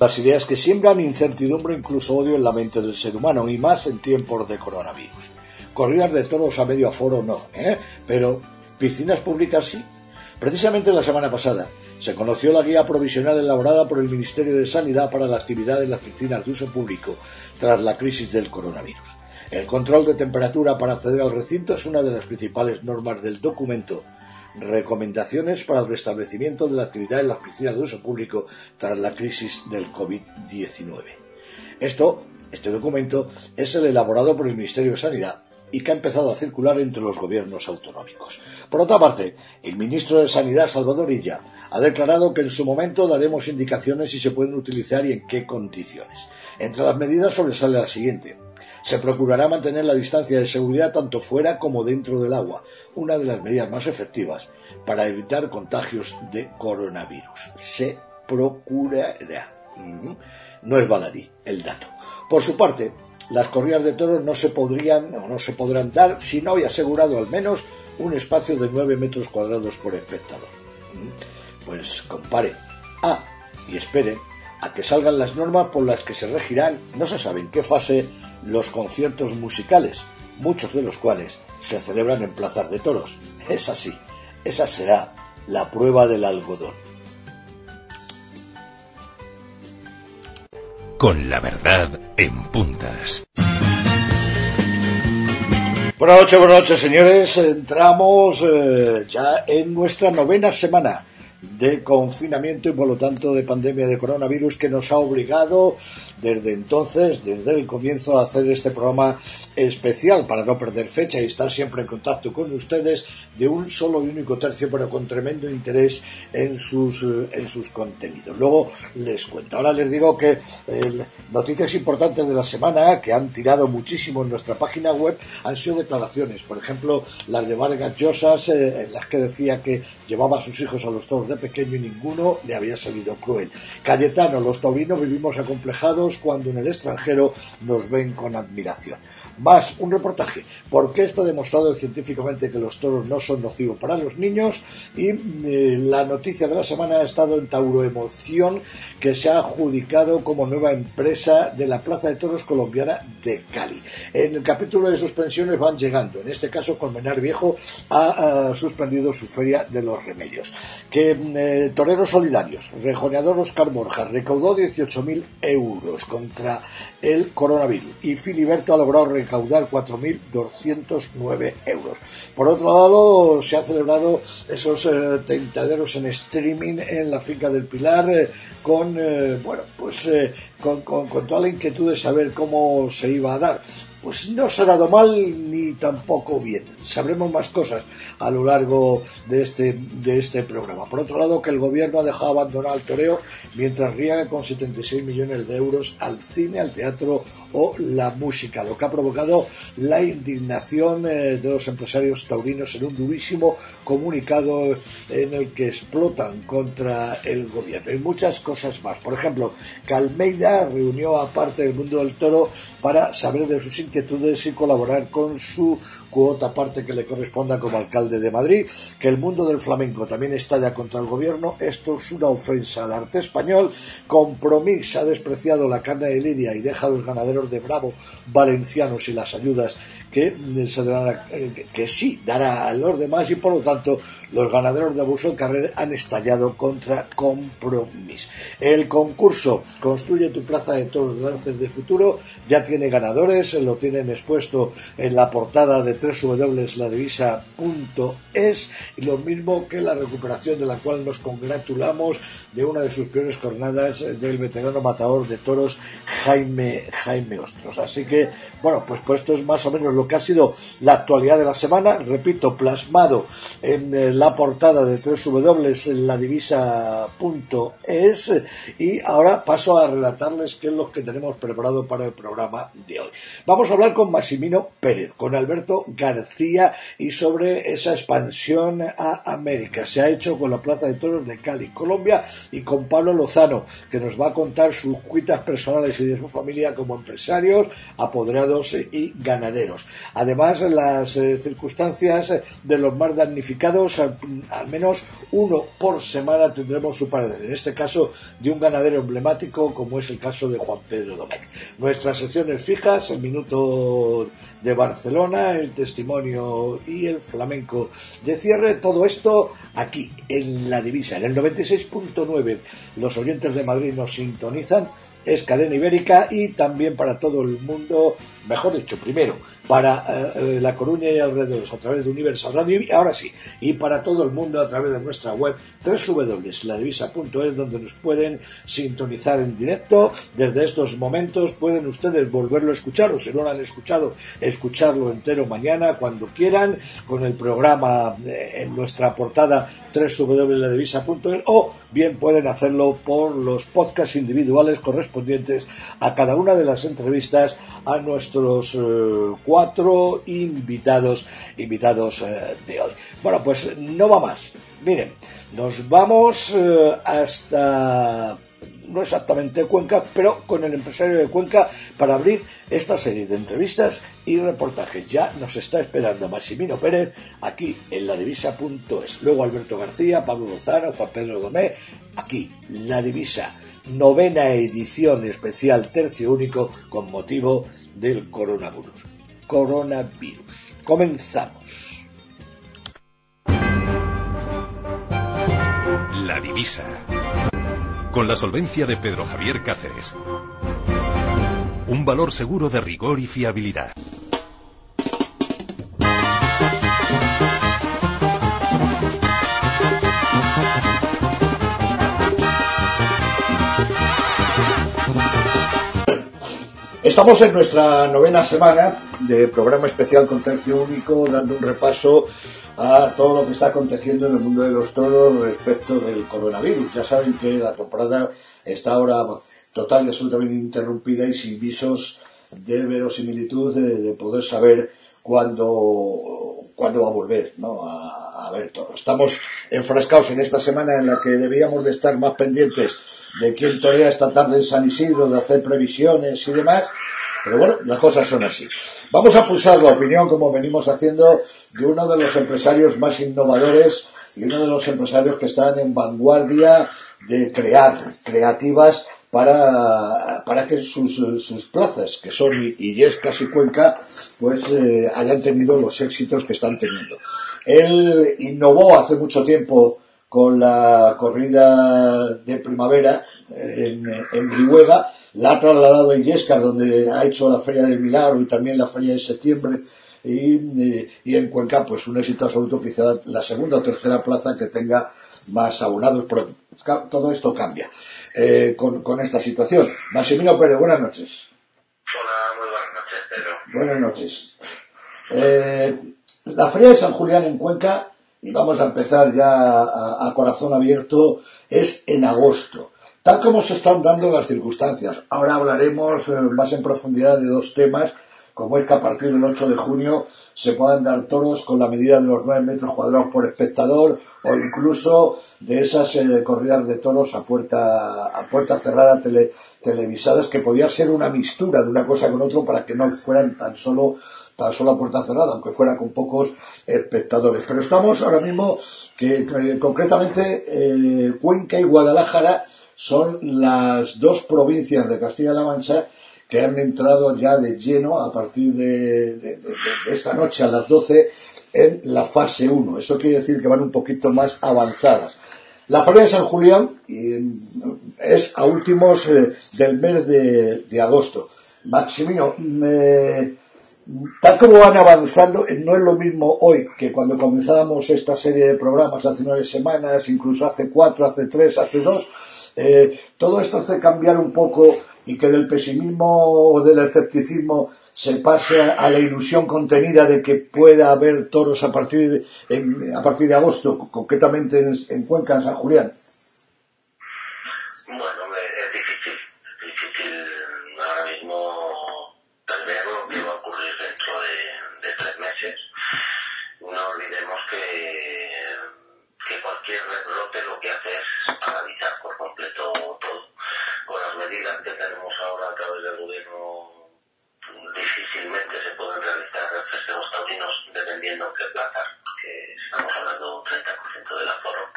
Las ideas que siembran incertidumbre, incluso odio en la mente del ser humano, y más en tiempos de coronavirus. Corridas de toros a medio aforo no, ¿eh? pero piscinas públicas sí. Precisamente la semana pasada se conoció la guía provisional elaborada por el Ministerio de Sanidad para la actividad en las piscinas de uso público tras la crisis del coronavirus. El control de temperatura para acceder al recinto es una de las principales normas del documento recomendaciones para el restablecimiento de la actividad en las piscinas de uso público tras la crisis del COVID-19. Esto, este documento, es el elaborado por el Ministerio de Sanidad y que ha empezado a circular entre los gobiernos autonómicos. Por otra parte, el ministro de Sanidad, Salvador Illa, ha declarado que en su momento daremos indicaciones si se pueden utilizar y en qué condiciones. Entre las medidas sobresale la siguiente se procurará mantener la distancia de seguridad tanto fuera como dentro del agua, una de las medidas más efectivas para evitar contagios de coronavirus. Se procurará. No es baladí el dato. Por su parte, las corridas de toros no se podrían o no se podrán dar si no hay asegurado al menos un espacio de 9 metros cuadrados por espectador. Pues compare. Ah, y esperen a que salgan las normas por las que se regirán, no se sabe en qué fase, los conciertos musicales, muchos de los cuales se celebran en plazas de toros. Es así, esa será la prueba del algodón. Con la verdad en puntas. Buenas noches, buenas noches, señores. Entramos eh, ya en nuestra novena semana de confinamiento y por lo tanto de pandemia de coronavirus que nos ha obligado desde entonces, desde el comienzo, a hacer este programa especial para no perder fecha y estar siempre en contacto con ustedes de un solo y único tercio, pero con tremendo interés en sus, en sus contenidos. Luego les cuento. Ahora les digo que eh, noticias importantes de la semana que han tirado muchísimo en nuestra página web han sido declaraciones. Por ejemplo, las de Vargas Llosas, eh, en las que decía que llevaba a sus hijos a los toros de pequeño y ninguno le había salido cruel. Cayetano, los taurinos vivimos acomplejados cuando en el extranjero nos ven con admiración. Más un reportaje. ¿Por qué está demostrado científicamente que los toros no son nocivos para los niños? Y eh, la noticia de la semana ha estado en Tauro Emoción, que se ha adjudicado como nueva empresa de la Plaza de Toros colombiana de Cali. En el capítulo de suspensiones van llegando. En este caso, Colmenar Viejo ha, suspendido su feria de los remedios. Que eh, Toreros Solidarios, rejoneador Oscar Borja, recaudó 18.000 euros contra el coronavirus y Filiberto ha logrado recaudar 4.209 euros. Por otro lado, se han celebrado esos eh, tentaderos en streaming en la finca del Pilar eh, con, eh, bueno, pues con, con toda la inquietud de saber cómo se iba a dar pues no se ha dado mal ni tampoco bien. Sabremos más cosas a lo largo de este, de este programa. Por otro lado, que el gobierno ha dejado abandonar al toreo mientras riega con 76 millones de euros al cine, al teatro o la música, lo que ha provocado la indignación eh, de los empresarios taurinos en un durísimo comunicado en el que explotan contra el gobierno y muchas cosas más. Por ejemplo, que Almeida reunió a parte del mundo del toro para saber de sus inquietudes y colaborar con su cuota parte que le corresponda como alcalde de Madrid, que el mundo del flamenco también estalla contra el gobierno, esto es una ofensa al arte español, Compromís ha despreciado la carne de Lidia y deja a los ganaderos de Bravo valencianos y las ayudas que, se eh, que sí dará a los demás y por lo tanto los ganaderos de abuso de carrera han estallado contra Compromís. El concurso Construye tu plaza de toros de lances de futuro ya tiene ganadores, lo tienen expuesto en la portada de www.ladivisa.es y lo mismo que la recuperación de la cual nos congratulamos de una de sus peores jornadas del veterano matador de toros Jaime, Jaime en Meostros. Así que, bueno, pues, pues esto es más o menos lo que ha sido la actualidad de la semana, repito, plasmado en eh, la portada de www.ladivisa.es y ahora paso a relatarles qué es lo que tenemos preparado para el programa de hoy. Vamos a hablar con Massimino Pérez, con Alberto García y sobre esa expansión a América. Se ha hecho con la Plaza de Toros de Cali, Colombia, y con Pablo Lozano, que nos va a contar sus cuitas personales y de su familia como empresarios, apoderados y ganaderos. Además, las eh, circunstancias de los más damnificados, al, menos uno por semana tendremos su parecer. En este caso, de un ganadero emblemático, como es el caso de Juan Pedro Domecq. Nuestras secciones fijas, el minuto de Barcelona, el testimonio y el flamenco de cierre, todo esto aquí en la divisa, en el 96.9. Los oyentes de Madrid nos sintonizan, es cadena ibérica y también para todo el mundo, mejor dicho, primero para eh, eh, La Coruña y alrededores a través de Universal Radio y ahora sí, y para todo el mundo a través de nuestra web www.ladivisa.es donde nos pueden sintonizar en directo. Desde estos momentos pueden ustedes volverlo a escuchar o si no lo han escuchado, escucharlo entero mañana cuando quieran con el programa eh, en nuestra portada www.ladivisa.es o bien pueden hacerlo por los podcasts individuales correspondientes a cada una de las entrevistas a nuestros cuatro invitados, invitados eh, de hoy. Bueno, pues no va más. Miren, nos vamos eh, hasta no exactamente Cuenca, pero con el empresario de Cuenca para abrir esta serie de entrevistas y reportajes. Ya nos está esperando Massimino Pérez aquí en la divisa.es. Luego Alberto García, Pablo Lozano, Juan Pedro Domé, aquí, la divisa, novena edición especial, tercio único, con motivo del coronavirus coronavirus. Comenzamos. La divisa. Con la solvencia de Pedro Javier Cáceres. Un valor seguro de rigor y fiabilidad. Estamos en nuestra novena semana de programa especial con tercio único, dando un repaso a todo lo que está aconteciendo en el mundo de los toros respecto del coronavirus. Ya saben que la temporada está ahora total y absolutamente interrumpida y sin visos de verosimilitud de, poder saber cuándo, cuándo va a volver ¿no? a, ver toros. Estamos enfrascados en esta semana en la que debíamos de estar más pendientes de quién torea esta tarde en San Isidro, de hacer previsiones y demás. Pero bueno, las cosas son así. Vamos a pulsar la opinión, como venimos haciendo, de uno de los empresarios más innovadores y uno de los empresarios que están en vanguardia de crear creativas para, para que sus, sus plazas, que son Illescas y Cuenca, pues eh, hayan tenido los éxitos que están teniendo. Él innovó hace mucho tiempo con la corrida de primavera en, en la ha trasladado a Illescas, donde ha hecho la Feria del Milagro y también la Feria de septiembre, y, y en Cuenca, pues un éxito absoluto, quizá la segunda o tercera plaza que tenga más abonados, pero todo esto cambia eh, con, con, esta situación. Massimino Pérez, buenas noches. Hola, muy buenas noches, Pedro. Buenas noches. Eh, la Feria de San Julián en Cuenca y vamos a empezar ya a, corazón abierto, es en agosto. Tal como se están dando las circunstancias. Ahora hablaremos eh, más en profundidad de dos temas, como es que a partir del 8 de junio se puedan dar toros con la medida de los 9 metros cuadrados por espectador o incluso de esas eh, corridas de toros a puerta, a puerta cerrada televisadas que podía ser una mistura de una cosa con otra para que no fueran tan solo tan solo a puerta cerrada, aunque fuera con pocos espectadores. Pero estamos ahora mismo que, concretamente eh, Cuenca y Guadalajara son las dos provincias de Castilla-La Mancha que han entrado ya de lleno a partir de, esta noche a las 12 en la fase 1. Eso quiere decir que van un poquito más avanzadas. La Feria de San Julián es a últimos eh, del mes de, agosto. Maximino, me tal como van avanzando, no es lo mismo hoy que cuando comenzábamos esta serie de programas hace nueve semanas, incluso hace cuatro, hace tres, hace dos. Eh, todo esto hace cambiar un poco y que del pesimismo o del escepticismo se pase a la ilusión contenida de que pueda haber toros a partir de, a partir de agosto, concretamente en, en Cuenca, en San Julián. Que tenemos ahora a través del gobierno difícilmente se pueden realizar. Festejos taurinos dependiendo en qué plaza, que estamos hablando de un 30% del aforo,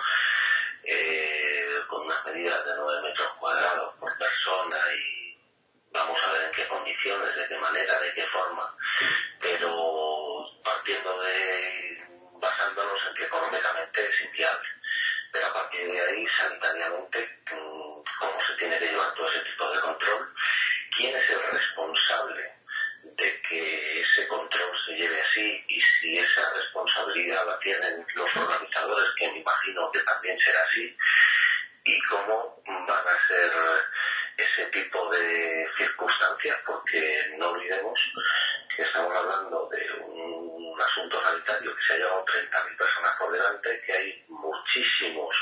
eh, con unas medidas de 9 metros cuadrados por persona y vamos a ver en qué condiciones, de qué manera, de qué forma, pero partiendo de, basándonos en que económicamente es inviable. Pero a partir de ahí, sanitariamente, cómo se tiene que llevar todo ese tipo de control, quién es el responsable de que ese control se lleve así y si esa responsabilidad la tienen los organizadores, que me imagino que también será así, y cómo van a ser ese tipo de circunstancias, porque no olvidemos que estamos hablando de un, asunto sanitario que se ha llevado 30.000 personas por delante, que hay muchísimos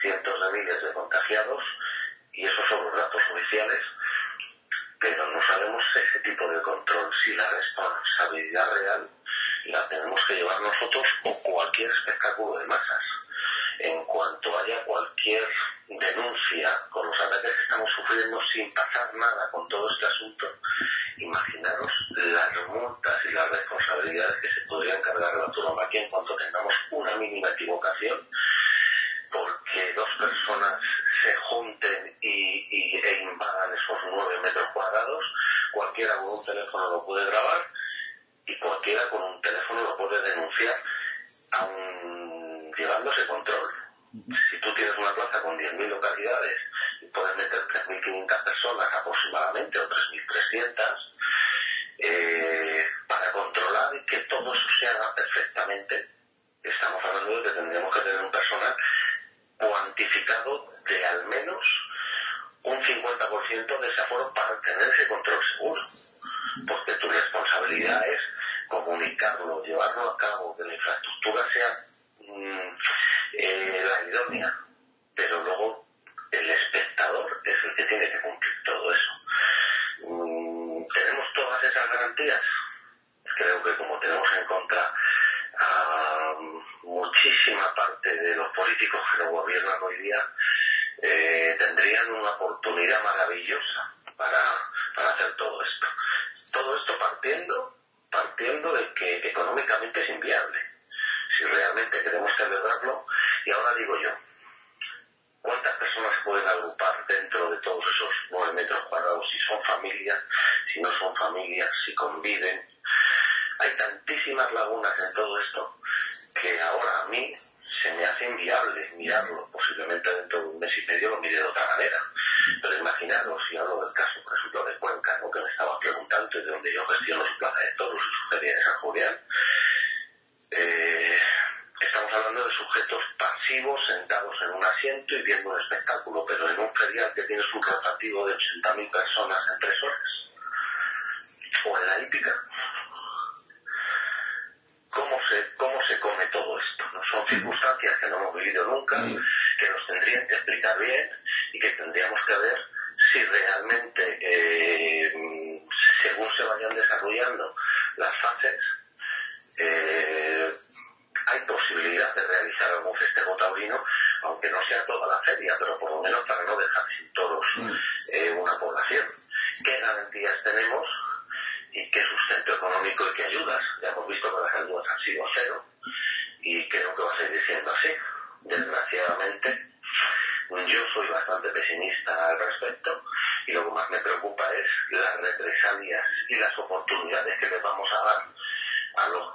cientos de miles de contagiados y esos son los datos oficiales, pero no sabemos ese tipo de control, si la responsabilidad real la tenemos que llevar nosotros o cualquier espectáculo de masas. En cuanto haya cualquier denuncia con los ataques que estamos sufriendo sin pasar nada con todo este asunto, imaginaros las multas y las responsabilidades que se podrían cargar a la turomaquia en cuanto tengamos una mínima equivocación porque dos personas se junten y, e invadan esos nueve metros cuadrados, cualquiera con un teléfono lo puede grabar y cualquiera con un teléfono lo puede denunciar, aun llevándose control.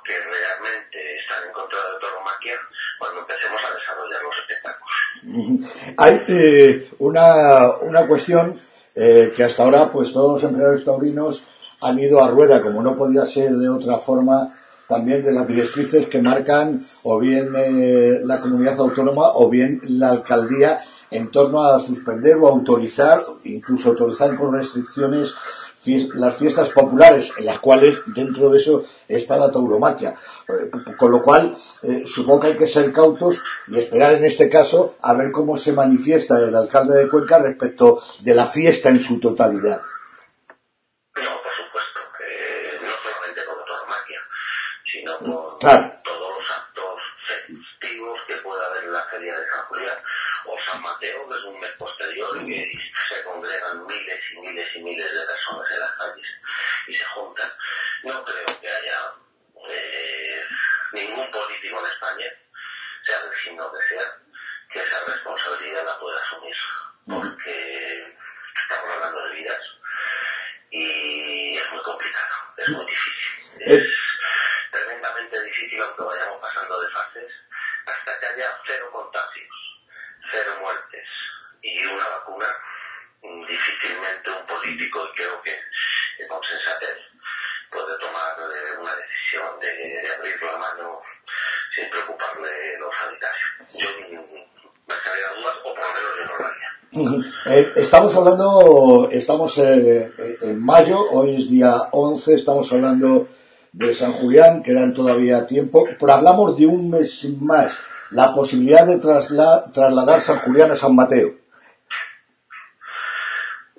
Que realmente están en contra de la cuando empecemos a desarrollar los espectáculos. Hay eh, una, una cuestión eh, que hasta ahora pues todos los empresarios taurinos han ido a rueda, como no podía ser de otra forma, también de las directrices que marcan o bien eh, la comunidad autónoma o bien la alcaldía en torno a suspender o autorizar, incluso autorizar con restricciones las fiestas populares, en las cuales dentro de eso está la tauromaquia. Eh, con lo cual, eh, supongo que hay que ser cautos y esperar en este caso a ver cómo se manifiesta el alcalde de Cuenca respecto de la fiesta en su totalidad. No, por supuesto, eh, no solamente con la tauromaquia, sino con todos los actos festivos que pueda haber en la feria de San Julián o San Mateo, que es un mes posterior y que miles y miles y miles de personas en las calles y se juntan. No creo que haya eh, ningún político en España, sea del signo que sea, que esa responsabilidad la pueda asumir. Porque estamos hablando de vidas y es muy complicado, es muy difícil. Es tremendamente difícil aunque vayamos pasando de fases hasta que haya cero contagios, cero muertes y una vacuna, difícilmente un político, y creo que con sensatez, puede tomar una decisión de, abrir la mano sin preocuparle los sanitarios. Yo me estaría dudas, o por lo menos yo no lo haría. Eh, estamos hablando, estamos eh, en mayo, hoy es día 11, estamos hablando de San Julián, quedan todavía tiempo, pero hablamos de un mes más, la posibilidad de trasladar San Julián a San Mateo.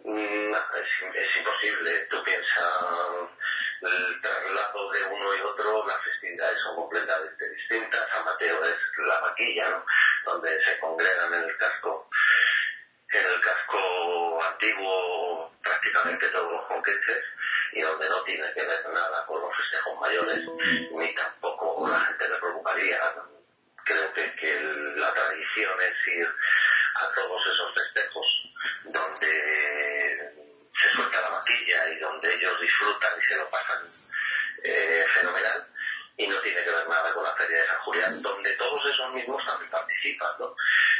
Mm, es, imposible, tú piensas, el traslado de uno y otro, las festividades son completamente distintas, San Mateo es vaquilla, donde se congregan en el casco, en el casco antiguo prácticamente todos los conquistes, y donde no tiene que ver nada con los festejos mayores, ni tampoco la gente le preocuparía. Creo que, la tradición es ir a todos esos festejos donde se suelta la matilla y donde ellos disfrutan y se lo pasan eh, fenomenal y no tiene que ver nada con la feria de San Julián, donde todos esos mismos también participan, ¿no?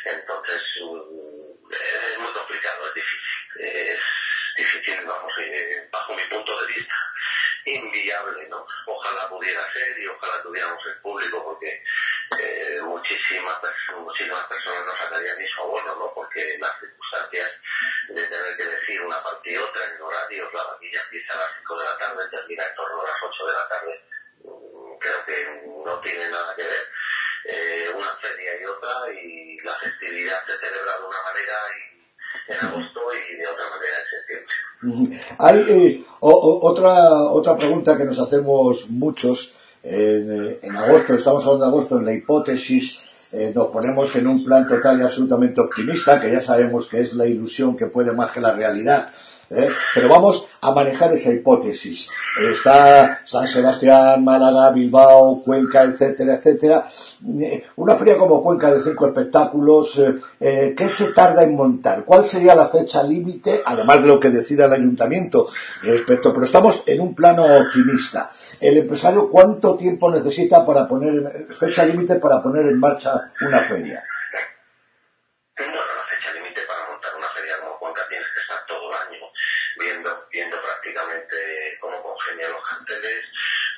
Entonces, mm, es muy complicado, es difícil difícil, vamos, eh, bajo mi punto de vista, inviable, ¿no? Ojalá pudiera ser y ojalá tuviéramos el público porque eh, muchísimas, muchísimas personas no sacarían ni su abono, ¿no? Porque las circunstancias de tener que decir una parte y otra en horarios, la vaquilla empieza a las 5 de la tarde, termina en torno a las 8 de la tarde, creo que no tiene nada que ver eh, una feria y otra y la festividad se celebra de una manera y en agosto y de otra manera en septiembre. Hay eh, otra, otra pregunta que nos hacemos muchos eh, en agosto, estamos hablando de agosto, en la hipótesis nos ponemos en un plan total y absolutamente optimista, que ya sabemos que es la ilusión que puede más que la realidad. ¿Eh? Pero vamos a manejar esa hipótesis. Está San Sebastián, Málaga, Bilbao, Cuenca, etcétera, etcétera. Eh, una feria como Cuenca de cinco espectáculos, eh, ¿qué se tarda en montar? ¿Cuál sería la fecha límite, además de lo que decida el ayuntamiento respecto? Pero estamos en un plano optimista. ¿El empresario cuánto tiempo necesita para poner, fecha límite para poner en marcha una feria? Carteles,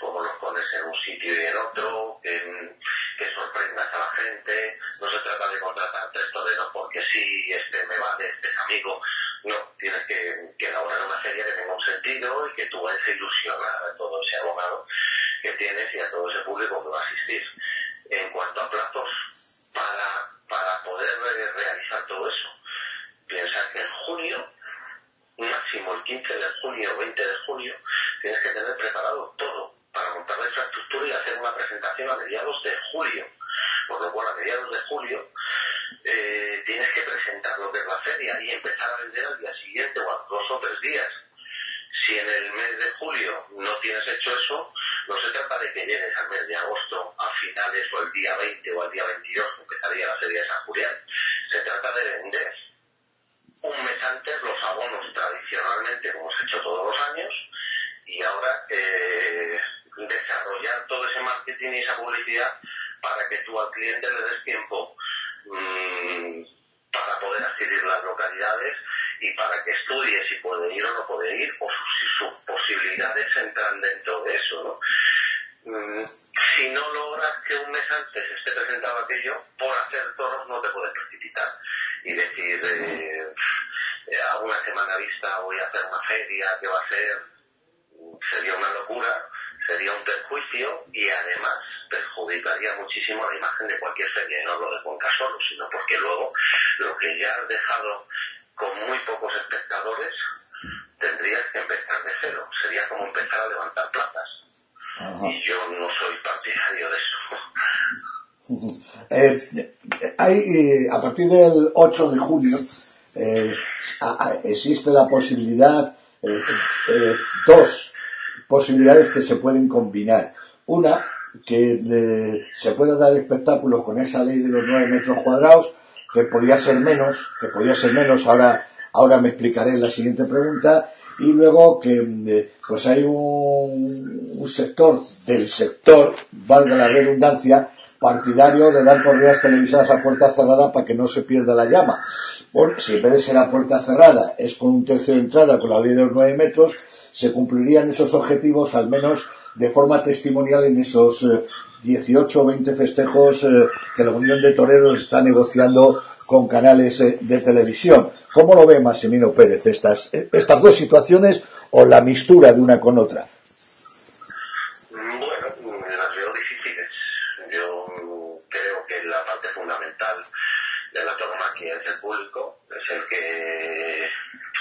cómo los pones en un sitio y en otro, que, sorprendas a la gente. No se trata de contratar tres toreros porque si este me vale, este es amigo. No, tienes que, elaborar una serie que tenga un sentido y que tú vayas a ilusionar a todo ese abogado que tienes y a todo ese público que va a asistir. En cuanto a plazos, para, para poder realizar todo eso, piensa que en junio máximo el 15 de junio o 20 de junio, tienes que tener preparado todo para montar la infraestructura y hacer una presentación a mediados de julio. Por lo cual, a mediados de julio, eh, tienes que presentar lo que es la feria y empezar a vender al día siguiente o a dos o tres días. Si en el mes de julio no tienes hecho eso, no se trata de que llegues al mes de agosto a finales o el día 20 o al día 22, que empezaría la feria de San Julián. Se trata de vender un mes antes los abonos tradicionalmente, como hemos hecho todos los años, y ahora eh, desarrollar todo ese marketing y esa publicidad para que tú al cliente le des tiempo mm, para poder adquirir las localidades y para que estudie si puede ir o no puede ir, o si sus posibilidades entran dentro de eso. Mm, si no logras que un mes antes esté presentado aquello, por hacer toros no te puedes precipitar y decir, eh, a una semana vista voy a hacer una feria que va a ser, sería una locura, sería un perjuicio y además perjudicaría muchísimo la imagen de cualquier feria, y no lo de Cuenca solo, sino porque luego lo que ya has dejado con muy pocos espectadores, tendrías que empezar de cero. Sería como empezar a levantar plazas. Y yo no soy partidario de eso. Eh, hay, eh, a partir del 8 de junio eh, existe la posibilidad, dos posibilidades que se pueden combinar. Una, que se pueda dar espectáculos con esa ley de los 9 metros cuadrados, que podía ser menos, que podía ser menos, ahora, ahora me explicaré en la siguiente pregunta, y luego que pues hay un, sector del sector, valga la redundancia, partidario de dar corridas televisadas a puerta cerrada para que no se pierda la llama. Bueno, si en vez de ser a puerta cerrada es con un tercio de entrada con la ley de los nueve metros, se cumplirían esos objetivos al menos de forma testimonial en esos 18 o 20 festejos eh, que la Unión de Toreros está negociando con canales eh, de televisión. ¿Cómo lo ve Massimino Pérez estas, eh, estas dos situaciones o la mistura de una con otra? Tauromaquia es el público, es el que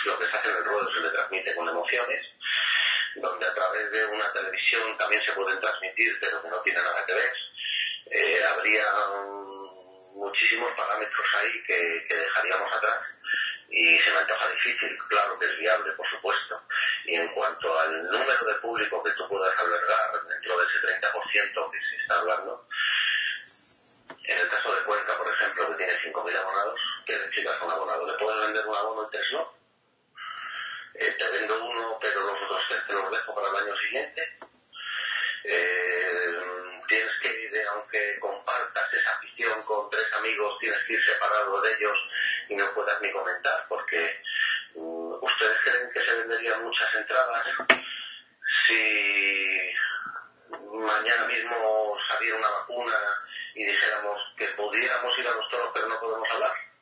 lo que se hace en el ruedo se le transmite con emociones, donde a través de una televisión también se pueden transmitir, pero que no tiene nada que ver. Eh, habría muchísimos parámetros ahí que, dejaríamos atrás y se me antoja difícil, claro que es viable, por supuesto. Y en cuanto al número de público que tú puedas albergar dentro de ese 30% que se está hablando, en el caso de Cuenca, por ejemplo, que tiene 5.000 abonados, ¿qué necesitas un abonado? ¿Le puedes vender un abono y? Eh, te vendo uno, pero los otros tres te los dejo para el año siguiente. Eh, tienes que ir, aunque compartas esa afición con tres amigos, tienes que ir separado de ellos y no puedas ni comentar, porque mm, ustedes creen que se venderían muchas entradas si mañana mismo saliera una vacuna y dijéramos que pudiéramos ir a los toros pero no podemos hablar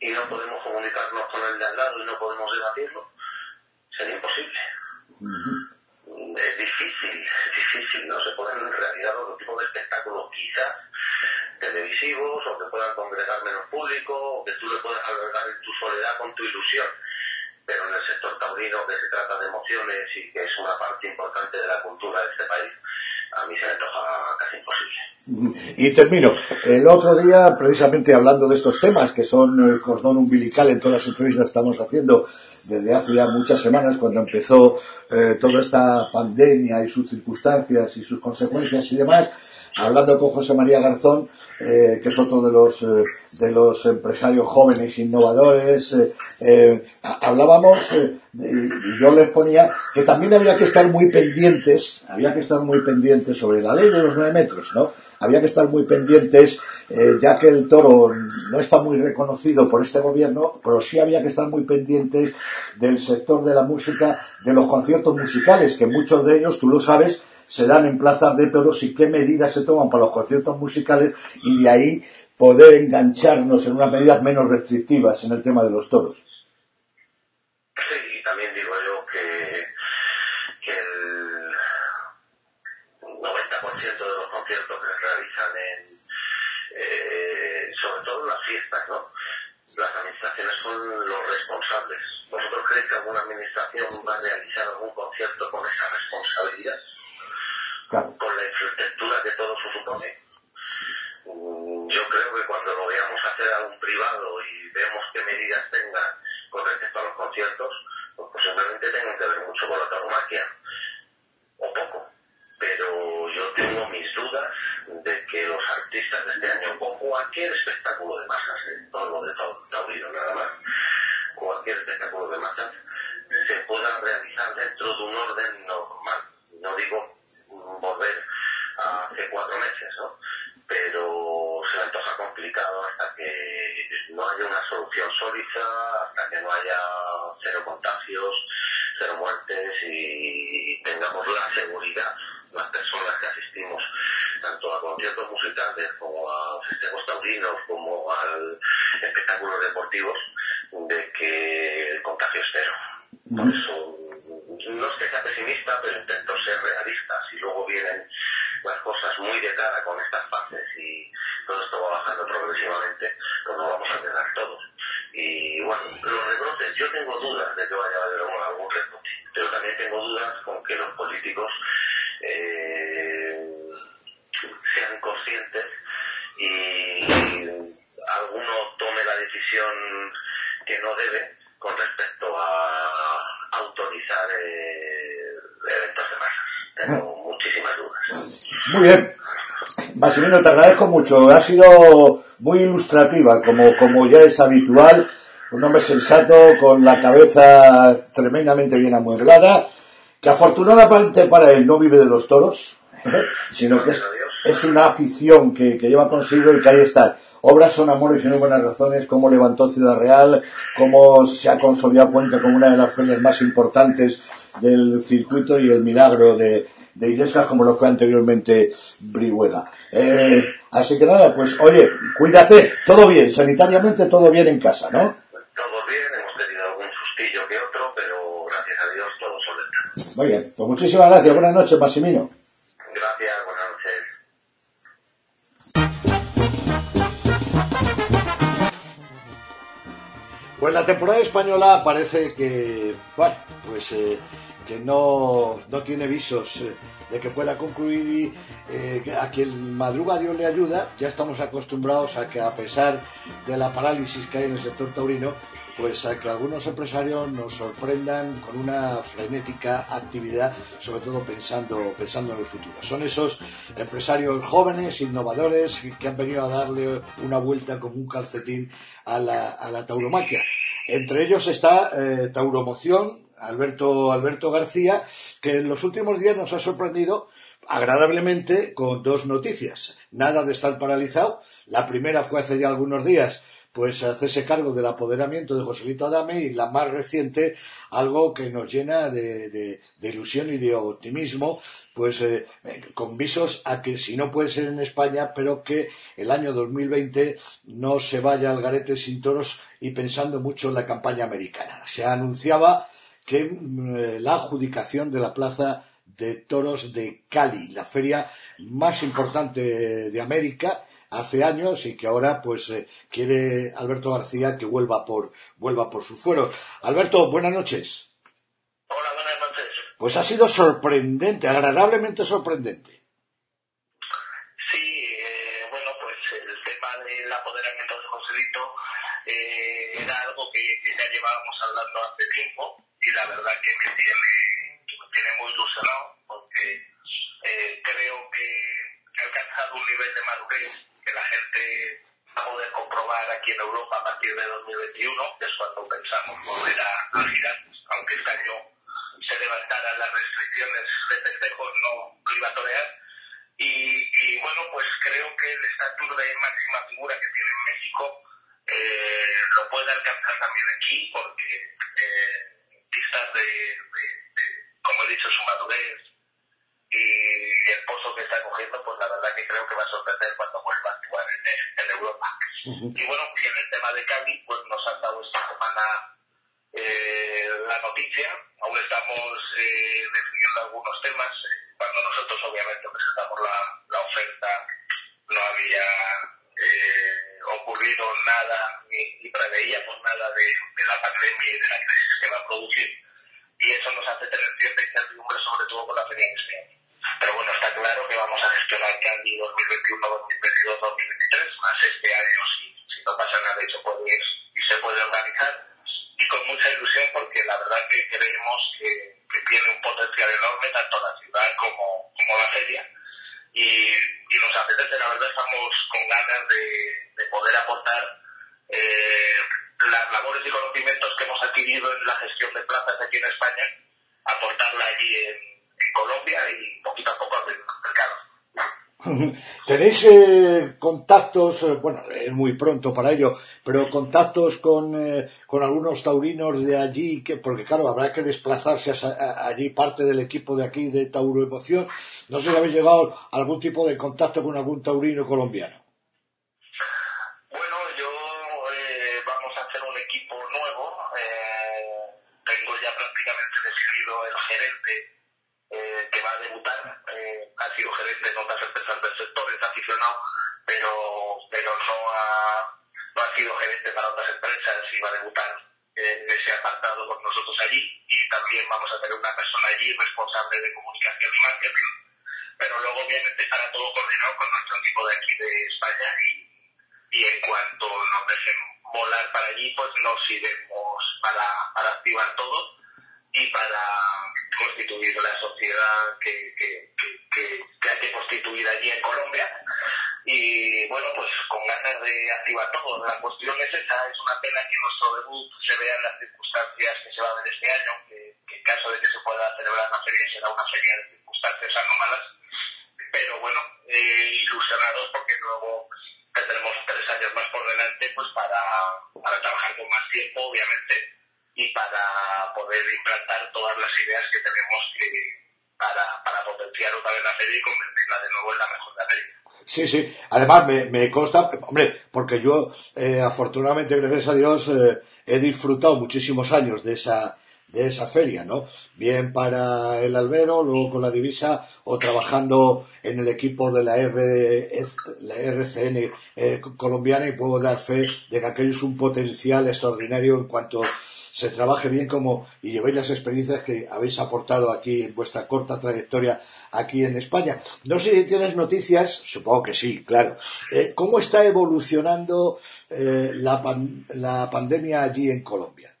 y no podemos comunicarnos con el de al lado y no podemos debatirlo, sería imposible es difícil, es difícil, ¿no? Se pueden realizar otro tipo de espectáculos quizás televisivos o que puedan congregar menos público o que tú le puedas albergar en tu soledad con tu ilusión. Pero en el sector taurino que se trata de emociones y que es una parte importante de la cultura de este país, a mí se me antoja casi imposible. Y termino. El otro día, precisamente hablando de estos temas, que son el cordón umbilical en todas las entrevistas que estamos haciendo desde hace ya muchas semanas, cuando empezó eh, toda esta pandemia y sus circunstancias y sus consecuencias y demás, hablando con José María Garzón, eh, que es otro de los, eh, de los empresarios jóvenes innovadores, hablábamos, y yo les ponía que también había que estar muy pendientes, había que estar muy pendientes sobre la ley de los nueve metros, ¿no? había que estar muy pendientes, eh, ya que el toro no está muy reconocido por este gobierno, pero sí había que estar muy pendientes del sector de la música, de los conciertos musicales, que muchos de ellos, tú lo sabes, se dan en plazas de toros y qué medidas se toman para los conciertos musicales y de ahí poder engancharnos en unas medidas menos restrictivas en el tema de los toros. Sí, y también digo yo que, que el 90% de los conciertos eh, sobre todo en las fiestas, ¿no? Las administraciones son los responsables. ¿Vosotros creéis que alguna administración va a realizar algún concierto con esa responsabilidad? Con la infraestructura que todo se supone. Yo creo que cuando lo veamos hacer a un privado y vemos qué medidas tenga con respecto a los conciertos, pues posiblemente tengan que ver mucho con la tauromaquia. O poco pero yo tengo mis dudas de que los artistas de este año, o cualquier espectáculo de masas, ¿eh? todo lo de Taurino nada más, cualquier espectáculo de masas, se pueda realizar dentro de un orden normal. No digo volver a hace cuatro meses, ¿no? Pero se me antoja complicado hasta que no haya una solución sólida, hasta que no haya cero contagios, cero muertes y tengamos la seguridad las personas que asistimos tanto a conciertos musicales como a festejos taurinos como al espectáculo de muy de cara con estas fases y todo esto va bajando progresivamente, pues nos vamos a quedar todos. Y bueno, los rebrotes, yo tengo dudas de que vaya a haber algún rebrote, pero también tengo dudas con que los políticos eh, sean conscientes y alguno tome la decisión que no debe con respecto a autorizar eh, eventos de masa. Tengo muchísimas dudas. Muy bien. Te agradezco mucho. Ha sido muy ilustrativa, como, como ya es habitual. Un hombre sensato, con la cabeza tremendamente bien amueblada, que afortunadamente para él no vive de los toros, sino que es, es una afición que, que lleva consigo y que ahí está. Obras son amores y no buenas razones, cómo levantó Ciudad Real, cómo se ha consolidado Cuenca como una de las ferias más importantes del circuito y el milagro de, de Illescas como lo fue anteriormente Brihuega. Eh, así que nada, pues oye, cuídate, todo bien, sanitariamente todo bien en casa, ¿no? Todo bien, hemos tenido algún sustillo que otro, pero gracias a Dios todo solventado. Muy bien, pues muchísimas gracias, buenas noches, Maximino. Gracias, buenas noches. Pues la temporada española parece que, bueno, pues eh, que no, no tiene visos eh, de que pueda concluir y eh, a quien madruga Dios le ayuda. Ya estamos acostumbrados a que a pesar de la parálisis que hay en el sector taurino, pues a que algunos empresarios nos sorprendan con una frenética actividad, sobre todo pensando, pensando en el futuro. Son esos empresarios jóvenes, innovadores, que han venido a darle una vuelta como un calcetín a la, a la tauromaquia. Entre ellos está eh, Tauromoción, Alberto, Alberto García, que en los últimos días nos ha sorprendido agradablemente con dos noticias. Nada de estar paralizado. La primera fue hace ya algunos días, pues hacerse cargo del apoderamiento de Joselito Adame y la más reciente, algo que nos llena de, de- ilusión y de optimismo, pues eh, con visos a que si no puede ser en España, pero que el año 2020 no se vaya al garete sin toros y pensando mucho en la campaña americana. Se anunciaba que mm, eh, la adjudicación de la plaza de toros de Cali, la feria más importante de América hace años y que ahora pues eh, quiere Alberto García que vuelva por vuelva por sus fueros. Alberto, buenas noches. Hola, buenas noches. Pues ha sido sorprendente, agradablemente sorprendente. Sí, eh, bueno, pues el tema del apoderamiento de Joselito eh, era algo que, que ya llevábamos hablando hace tiempo y la verdad que me tiene, me tiene muy ilusionado porque eh, creo que he alcanzado un nivel de madurez que la gente va a poder comprobar aquí en Europa a partir de 2021, que es cuando pensamos volver a, a girar, aunque este año se levantaran las restricciones de festejos, no iba a torear. Y, y, bueno, pues creo que el estatus de máxima figura que tiene en México eh, lo puede alcanzar también aquí, porque eh, vistas de, de- de, como he dicho, su madurez y el pozo que está cogiendo, pues la verdad que creo que va a sorprender cuando vuelva a actuar en, en Europa. Y bueno, y en el tema de Cali, pues nos ha dado esta semana eh, la noticia. Aún estamos eh, definiendo algunos temas. Cuando nosotros obviamente presentamos la, la oferta, no había eh, ocurrido nada, ni, ni preveíamos nada de, de la pandemia y de la crisis que va a producir. Y eso nos hace tener cierta incertidumbre, sobre todo con la feria año. Pero bueno, está claro que vamos a gestionar Candy 2021, 2022, 2023, más este año si, si no pasa nada y se puede, y se puede organizar. Y con mucha ilusión porque la verdad que creemos que, que tiene un potencial enorme tanto la ciudad como, como la feria. Y, y nos apetece, la verdad estamos con ganas de, de poder aportar eh, las labores y conocimientos que hemos adquirido en la gestión de plazas aquí en España, aportarla allí en, Colombia y poquito a poco abrir el mercado. ¿Tenéis eh, contactos, eh, bueno, es muy pronto para ello, pero contactos con, eh, con algunos taurinos de allí, que, porque claro, habrá que desplazarse allí parte del equipo de aquí de Tauro Emoción. No sé si habéis llegado a algún tipo de contacto con algún taurino colombiano. Para otras empresas y va a debutar en ese apartado con nosotros allí y también vamos a tener una persona allí responsable de comunicación y marketing, pero luego obviamente estará todo coordinado con nuestro equipo de aquí de España y, en cuanto nos dejen volar para allí, pues nos iremos para, para activar todo y para constituir la sociedad que, que, que, que hay que constituir allí en Colombia. Y bueno, pues con ganas de activar todo. La cuestión es esa, es una pena que nuestro debut se vea en las circunstancias que se va a ver este año, que, en caso de que se pueda celebrar la feria será una feria de circunstancias anómalas, pero bueno, eh, ilusionados porque luego tendremos tres años más por delante pues para, para trabajar con más tiempo, obviamente, y para poder implantar todas las ideas que tenemos que, para, para potenciar otra vez la feria y convertirla de nuevo en la mejor de la feria. Sí, sí. Además, me, me consta, hombre, porque yo, eh, afortunadamente, gracias a Dios, eh, he disfrutado muchísimos años de esa, de esa feria, ¿no? Bien para el albero, luego con la divisa, o trabajando en el equipo de la, la RCN eh, colombiana y puedo dar fe de que aquello es un potencial extraordinario en cuanto se trabaje bien como y llevéis las experiencias que habéis aportado aquí en vuestra corta trayectoria aquí en España. No sé si tienes noticias, supongo que sí, claro. Eh, ¿Cómo está evolucionando eh, la, la pandemia allí en Colombia?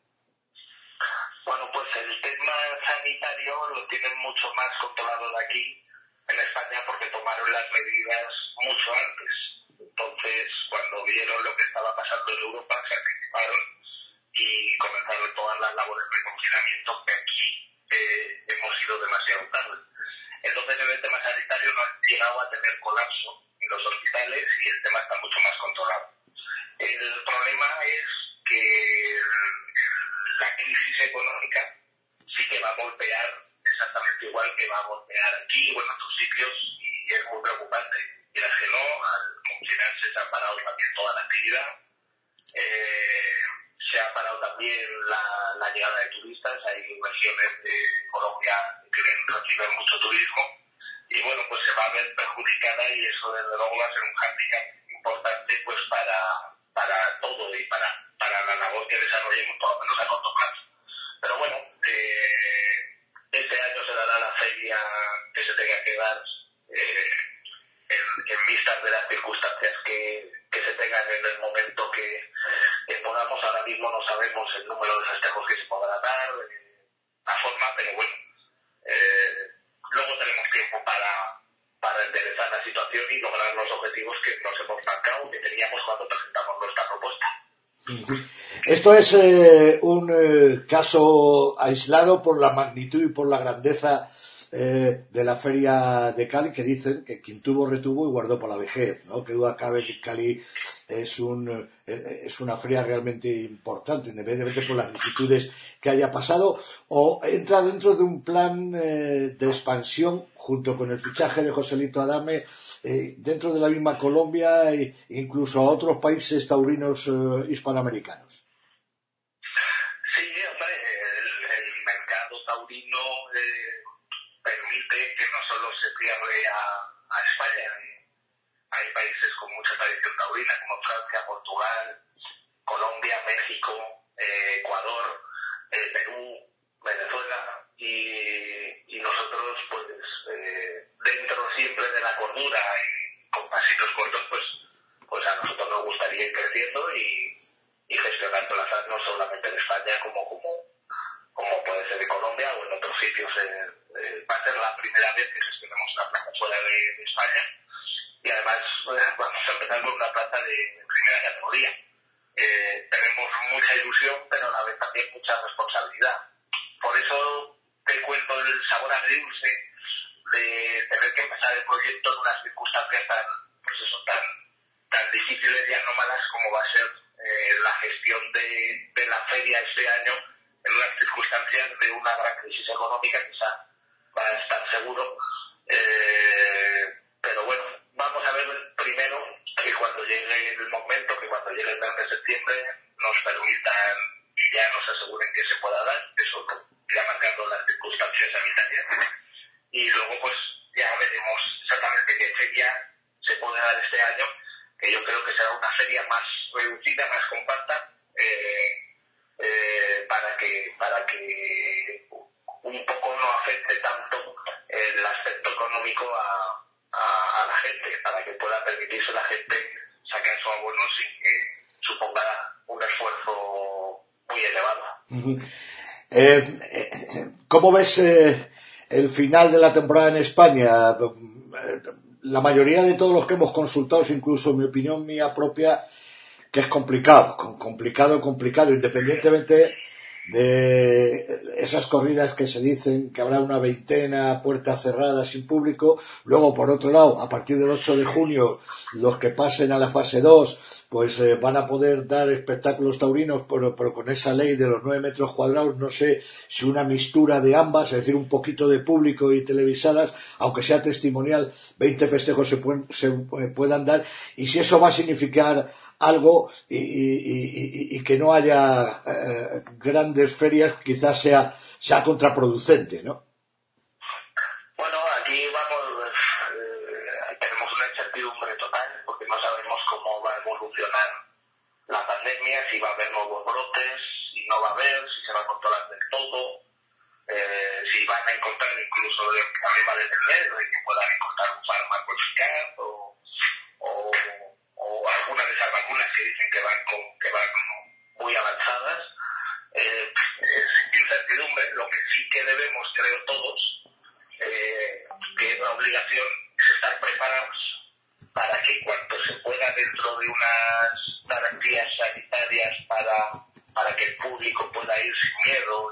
Bueno, pues el tema sanitario lo tienen mucho más controlado de aquí en España porque tomaron las medidas mucho antes. Entonces, cuando vieron lo que estaba pasando en Europa, se anticiparon y comenzaron todas las labores de confinamiento que aquí eh, hemos ido demasiado tarde. Entonces, en el tema sanitario no han llegado a tener colapso en los hospitales y el tema está mucho más controlado. El problema es que la crisis económica sí que va a golpear exactamente igual que va a golpear aquí o en otros sitios y es muy preocupante. Y la que no, al confinarse se ha parado también toda la actividad. Eh, se ha parado también la, llegada de turistas. Hay regiones de Colombia que reciben mucho turismo y bueno, pues se va a ver perjudicada y eso desde luego va a ser un hándicap importante pues para, para todo y para, para la labor que desarrollemos por lo menos a corto plazo. Pero bueno, eh, este año se dará la feria que se tenga que dar eh, en, en de las circunstancias que, que se tengan en el momento que, Ahora mismo no sabemos el número de festejos que se podrá dar, eh, la forma, pero bueno, eh, luego tenemos tiempo para, para enderezar la situación y lograr los objetivos que nos hemos marcado, que teníamos cuando presentamos nuestra propuesta. Esto es eh, un caso aislado por la magnitud y por la grandeza eh, de la feria de Cali que dicen que quien tuvo retuvo y guardó por la vejez, ¿no? Que duda cabe que Cali es un eh, es una feria realmente importante, independientemente por las vicitudes que haya pasado, o entra dentro de un plan eh, de expansión junto con el fichaje de Joselito Adame dentro de la misma Colombia e incluso a otros países taurinos hispanoamericanos. Como Francia, Portugal, Colombia, México, eh, Ecuador, eh, Perú, Venezuela y, nosotros pues eh, dentro siempre de la cordura y con pasitos cortos pues pues a nosotros nos gustaría ir creciendo y, gestionar plazas no solamente en España como como como puede ser en Colombia o en otros sitios va a ser la primera vez que gestionamos una plaza fuera de España y además pues, vamos a empezar con una plaza de, primera categoría. Eh, tenemos mucha ilusión, pero a la vez también mucha responsabilidad. Por eso te cuento el sabor agridulce de tener que empezar el proyecto en unas circunstancias tan, pues eso, tan, tan difíciles y anómalas como va a ser eh, la gestión de, de la feria este año en unas circunstancias de una gran crisis económica, quizá va a estar seguro. Eh, pero bueno, vamos a ver primero que cuando llegue el momento, que cuando llegue el mes de septiembre nos permitan y ya nos aseguren que se pueda dar, eso ya marcando las circunstancias sanitarias. Y luego pues ya veremos exactamente qué feria se puede dar este año, que yo creo que será una feria más reducida, más compacta, para que para que un poco no afecte tanto el aspecto económico a, a, la gente, para que pueda permitirse la gente sacar su abono sin que suponga un esfuerzo muy elevado. Eh, eh, ¿Cómo ves eh, el final de la temporada en España? La mayoría de todos los que hemos consultado, incluso mi opinión mía propia, que es complicado, complicado, complicado, independientemente de esas corridas que se dicen que habrá una veintena, puertas cerradas sin público. Luego, por otro lado, a partir del 8 de junio, los que pasen a la fase 2, pues eh, van a poder dar espectáculos taurinos, pero, pero, con esa ley de los 9 metros cuadrados, no sé si una mistura de ambas, es decir, un poquito de público y televisadas, aunque sea testimonial, 20 festejos se, pueden, se puedan dar, y si eso va a significar algo y, que no haya eh, grandes ferias quizás sea, sea contraproducente, ¿no? Bueno, aquí vamos, eh, tenemos una incertidumbre total porque no sabemos cómo va a evolucionar la pandemia, si va a haber nuevos brotes, si no va a haber, si se va a controlar del todo, eh, si van a encontrar incluso, también va a depender de que puedan encontrar un fármaco eficaz o, o algunas de esas vacunas que dicen que van, con, que van muy avanzadas, eh, es incertidumbre. Lo que sí que debemos, creo todos, eh, que la obligación es estar preparados para que cuanto se pueda dentro de unas garantías sanitarias para, para que el público pueda ir sin miedo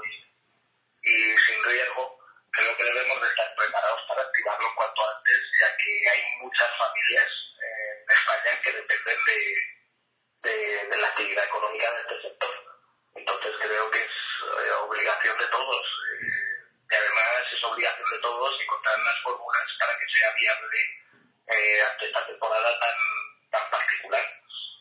y, sin riesgo, creo que debemos de estar preparados para activarlo cuanto antes, ya que hay muchas familias en España que dependen de, de, la actividad económica de este sector. Entonces creo que es eh, obligación de todos. Eh, y además es obligación de todos encontrar las fórmulas para que sea viable eh, ante esta temporada tan, tan particular.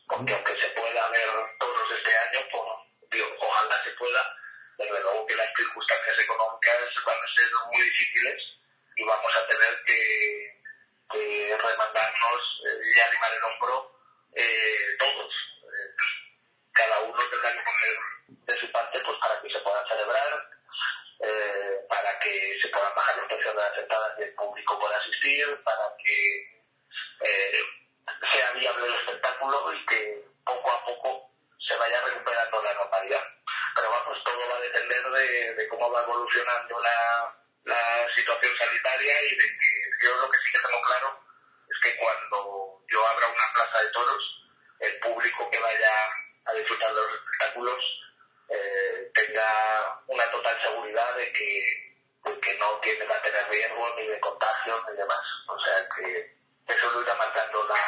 Porque aunque se pueda ver todos este año, pues, ojalá se pueda, desde luego que las circunstancias económicas van a ser muy difíciles y vamos a tener que remandarnos eh, y animar el hombro eh, todos. Eh, cada uno tendrá que poner de su parte pues para que se puedan celebrar, para que se puedan bajar los precios de las entradas y el público pueda asistir, para que sea viable el espectáculo y que poco a poco se vaya recuperando la normalidad. Pero vamos, todo va a depender de, de cómo va evolucionando la, la situación sanitaria y de que yo lo que sí que tengo claro es que cuando yo abra una plaza de toros, el público que vaya a disfrutar de los espectáculos eh, tenga una total seguridad de que, que no tiene que tener riesgo ni de contagio ni demás. O sea que eso irá marcando la,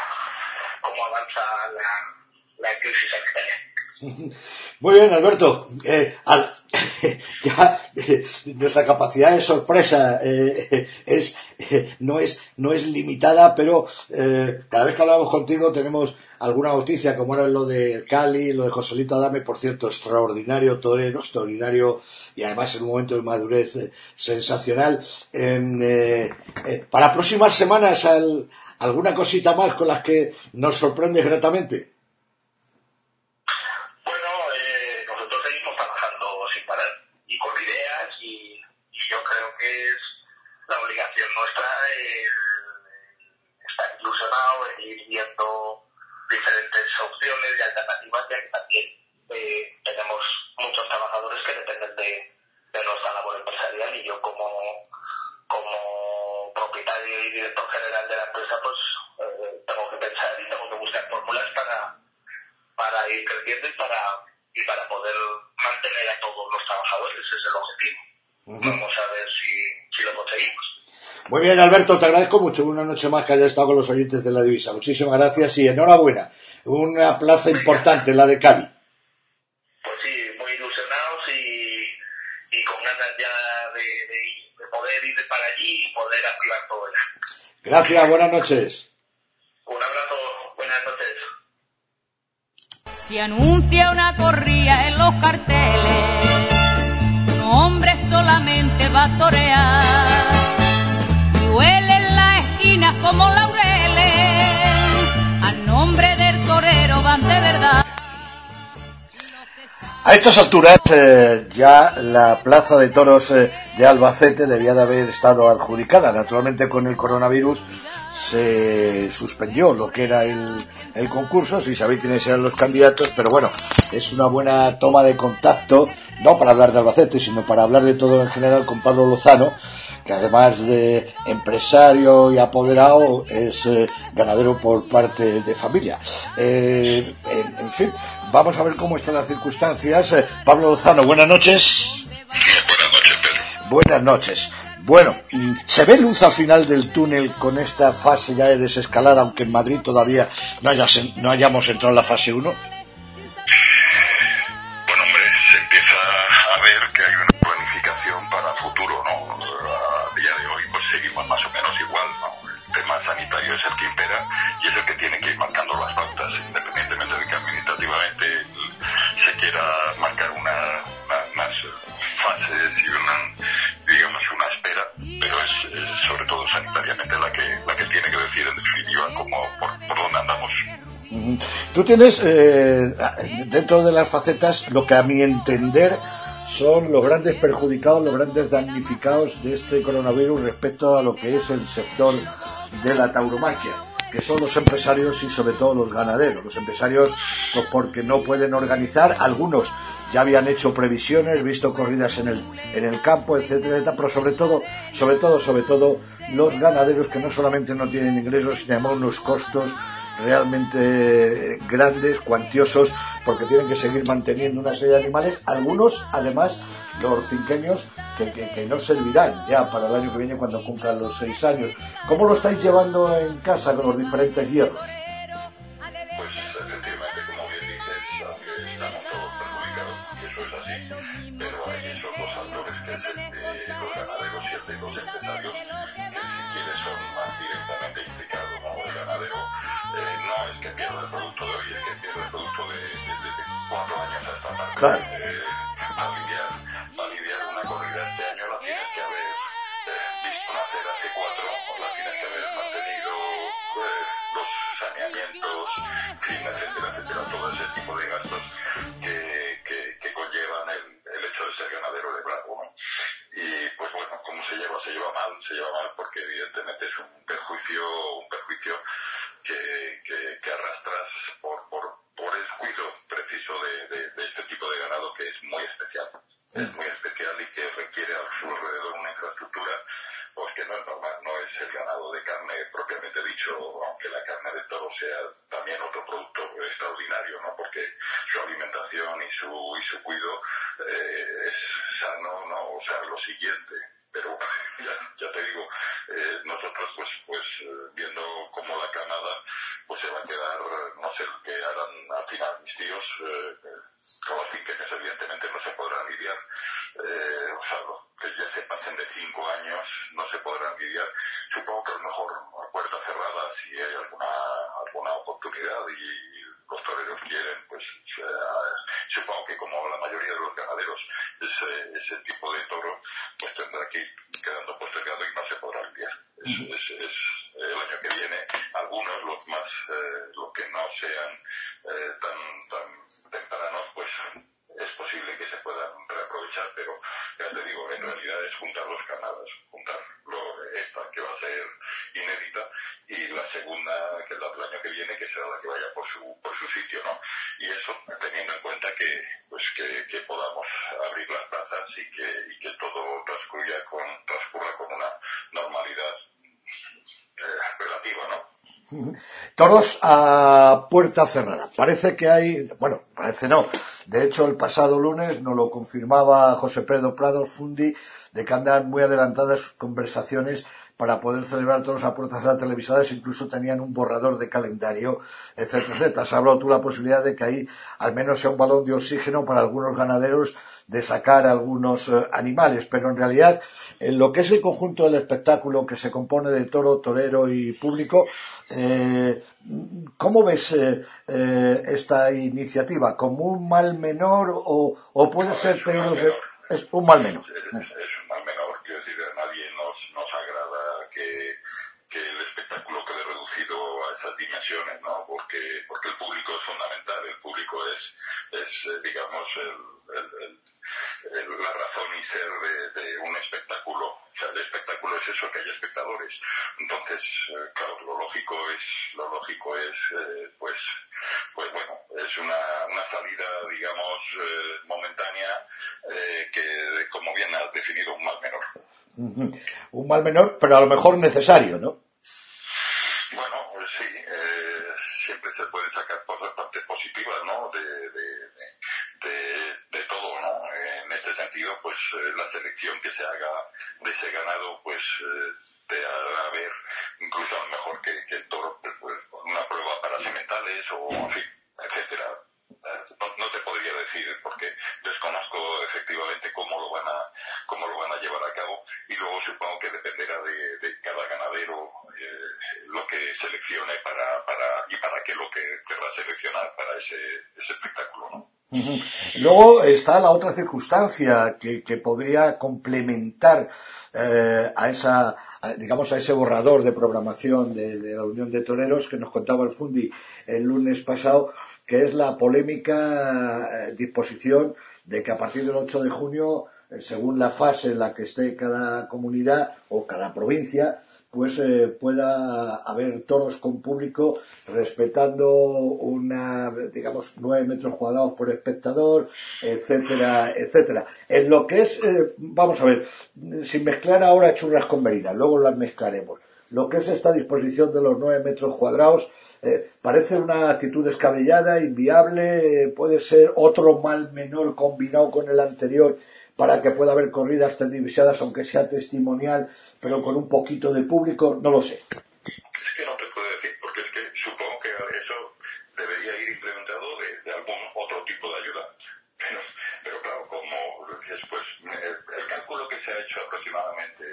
cómo avanza la, la crisis sanitaria. Muy bien, Alberto. Eh, ya eh, nuestra capacidad de sorpresa eh, es no es no es limitada, pero cada vez que hablamos contigo tenemos alguna noticia, como era lo de Cali, lo de Joselito Adame, por cierto, extraordinario torero, extraordinario y además en un momento de madurez sensacional. para próximas semanas, ¿alguna cosita más con las que nos sorprendes gratamente? viendo diferentes opciones y alternativas, ya que también eh, tenemos muchos trabajadores que dependen de, de, nuestra labor empresarial y yo como, como propietario y director general de la empresa, pues eh, tengo que pensar y tengo que buscar fórmulas para, para ir creciendo y para, y para poder mantener a todos los trabajadores, ese es el objetivo. Vamos a ver si, si lo conseguimos. Muy bien, Alberto, te agradezco mucho una noche más que hayas estado con los oyentes de la divisa. Muchísimas gracias y enhorabuena. Una plaza importante, la de Cali. Pues sí, muy ilusionados y, con ganas ya de, poder ir para allí y poder activar todo ya. Gracias, buenas noches. Un abrazo, buenas noches. Se anuncia una corrida en los carteles, un hombre solamente va a torear A estas alturas eh, ya la plaza de toros eh, de Albacete debía de haber estado adjudicada. Naturalmente con el coronavirus se suspendió lo que era el, el concurso, si sabéis quiénes eran los candidatos, pero bueno, es una buena toma de contacto, no para hablar de Albacete, sino para hablar de todo en general con Pablo Lozano, que además de empresario y apoderado es eh, ganadero por parte de familia. Eh, en, fin, vamos a ver cómo están las circunstancias. Eh, Pablo Lozano, buenas noches. Buenas noches, Pedro. Buenas noches. Bueno, ¿se ve luz al final del túnel con esta fase ya de desescalada, aunque en Madrid todavía no, no hayamos entrado en la fase 1? Como por, dónde andamos. Tú tienes eh, dentro de las facetas lo que a mi entender son los grandes perjudicados, los grandes damnificados de este coronavirus respecto a lo que es el sector de la tauromaquia, que son los empresarios y sobre todo los ganaderos. Los empresarios, pues porque no pueden organizar, algunos ya habían hecho previsiones, visto corridas en el, en el campo, etcétera, etcétera, pero sobre todo, sobre todo, sobre todo, los ganaderos que no solamente no tienen ingresos, sino además unos costos realmente grandes, cuantiosos, porque tienen que seguir manteniendo una serie de animales, algunos además los cinquenios que, que, no servirán ya para el año que viene cuando cumplan los seis años. ¿Cómo lo estáis llevando en casa con los diferentes hierros? Hasta más. Claro. Eh, etcétera, etcétera, todo ese tipo de gastos que, que, que conllevan el, el, hecho de ser ganadero de blanco. Y pues bueno, ¿cómo se lleva? Se lleva mal, se lleva mal porque evidentemente es un perjuicio, un perjuicio que, que, que arrastras cuido eh, es sano, ¿no? O sea, lo siguiente. Pero ya, ya te digo, eh, nosotros pues, pues eh, viendo cómo la Canadá pues se va a quedar, no sé qué harán al final mis tíos, eh, con los que evidentemente no se podrán lidiar, eh, o sea, los que ya se pasen de cinco años no se podrán lidiar. Supongo que a lo mejor a puerta cerrada, si hay alguna, alguna oportunidad y los toreros quieren, pues eh, supongo que como la mayoría de los ganaderos, ese, ese tipo de toro pues tendrá que ir quedando postergado y no se podrá lidiar. Es, es, el año que viene, algunos, los más, eh, los que no sean eh, tan, tan tempranos, pues es posible que se puedan reaprovechar, pero ya te digo, en realidad es juntar los canadas, juntar esta que va a ser inédita y la segunda que es la del año que viene que será la que vaya por su por su sitio, ¿no? Y eso teniendo en cuenta que pues que, que podamos abrir las plazas y que, y que todo transcurra con transcurra con una normalidad eh, relativa, ¿no? Todos a puerta cerrada. Parece que hay, bueno, parece no. De hecho, el pasado lunes nos lo confirmaba José Pedro Prados Fundi de que andan muy adelantadas conversaciones para poder celebrar todos a puertas cerradas televisadas, incluso tenían un borrador de calendario, etcétera, etcétera. Has hablado tú la posibilidad de que ahí al menos sea un balón de oxígeno para algunos ganaderos de sacar algunos eh, animales, pero en realidad en lo que es el conjunto del espectáculo que se compone de toro, torero y público, eh, ¿cómo ves eh, eh, esta iniciativa? ¿Como un mal menor o, o puede ser peor? Que... Es un mal menor. Esas dimensiones, ¿no? Porque, porque el público es fundamental, el público es, es eh, digamos, el, la razón y ser de, un espectáculo. O sea, el espectáculo es eso, que hay espectadores. Entonces, eh, claro, lo lógico es, lo lógico es, eh, pues, pues bueno, es una, una salida, digamos, momentánea, que, como bien has definido, un mal menor. Un mal menor, pero a lo mejor necesario, ¿no? Pues sí, eh, siempre se puede sacar cosas bastante positivas, ¿no? De, de, de, todo, ¿no? En este sentido, pues eh, la selección que se haga de ese ganado, pues eh, te hará ver, incluso a lo mejor que, que el toro, pues, una prueba para sementales o, en fin, etcétera. No, te podría decir porque desconozco efectivamente cómo lo van a cómo lo van a llevar a cabo y luego supongo que dependerá de, cada ganadero eh, lo que seleccione para, para y para qué lo que querrá seleccionar para ese, ese espectáculo ¿no? Luego está la otra circunstancia que, que podría complementar eh, a esa, digamos, a ese borrador de programación de, la Unión de Toreros que nos contaba el Fundi el lunes pasado, que es la polémica eh, disposición de que a partir del 8 de junio, eh, según la fase en la que esté cada comunidad o cada provincia, pues eh, pueda haber toros con público respetando una, digamos, nueve metros cuadrados por espectador, etcétera, etcétera. En lo que es, vamos a ver, sin mezclar ahora churras con merinas, luego las mezclaremos. Lo que es esta disposición de los nueve metros cuadrados, eh, parece una actitud descabellada, inviable, puede ser otro mal menor combinado con el anterior para que pueda haber corridas televisadas, aunque sea testimonial, pero con un poquito de público, no lo sé. Es que no te puedo decir, porque es que supongo que eso debería ir implementado de, algún otro tipo de ayuda. Pero, claro, como después, el, cálculo que se ha hecho aproximadamente,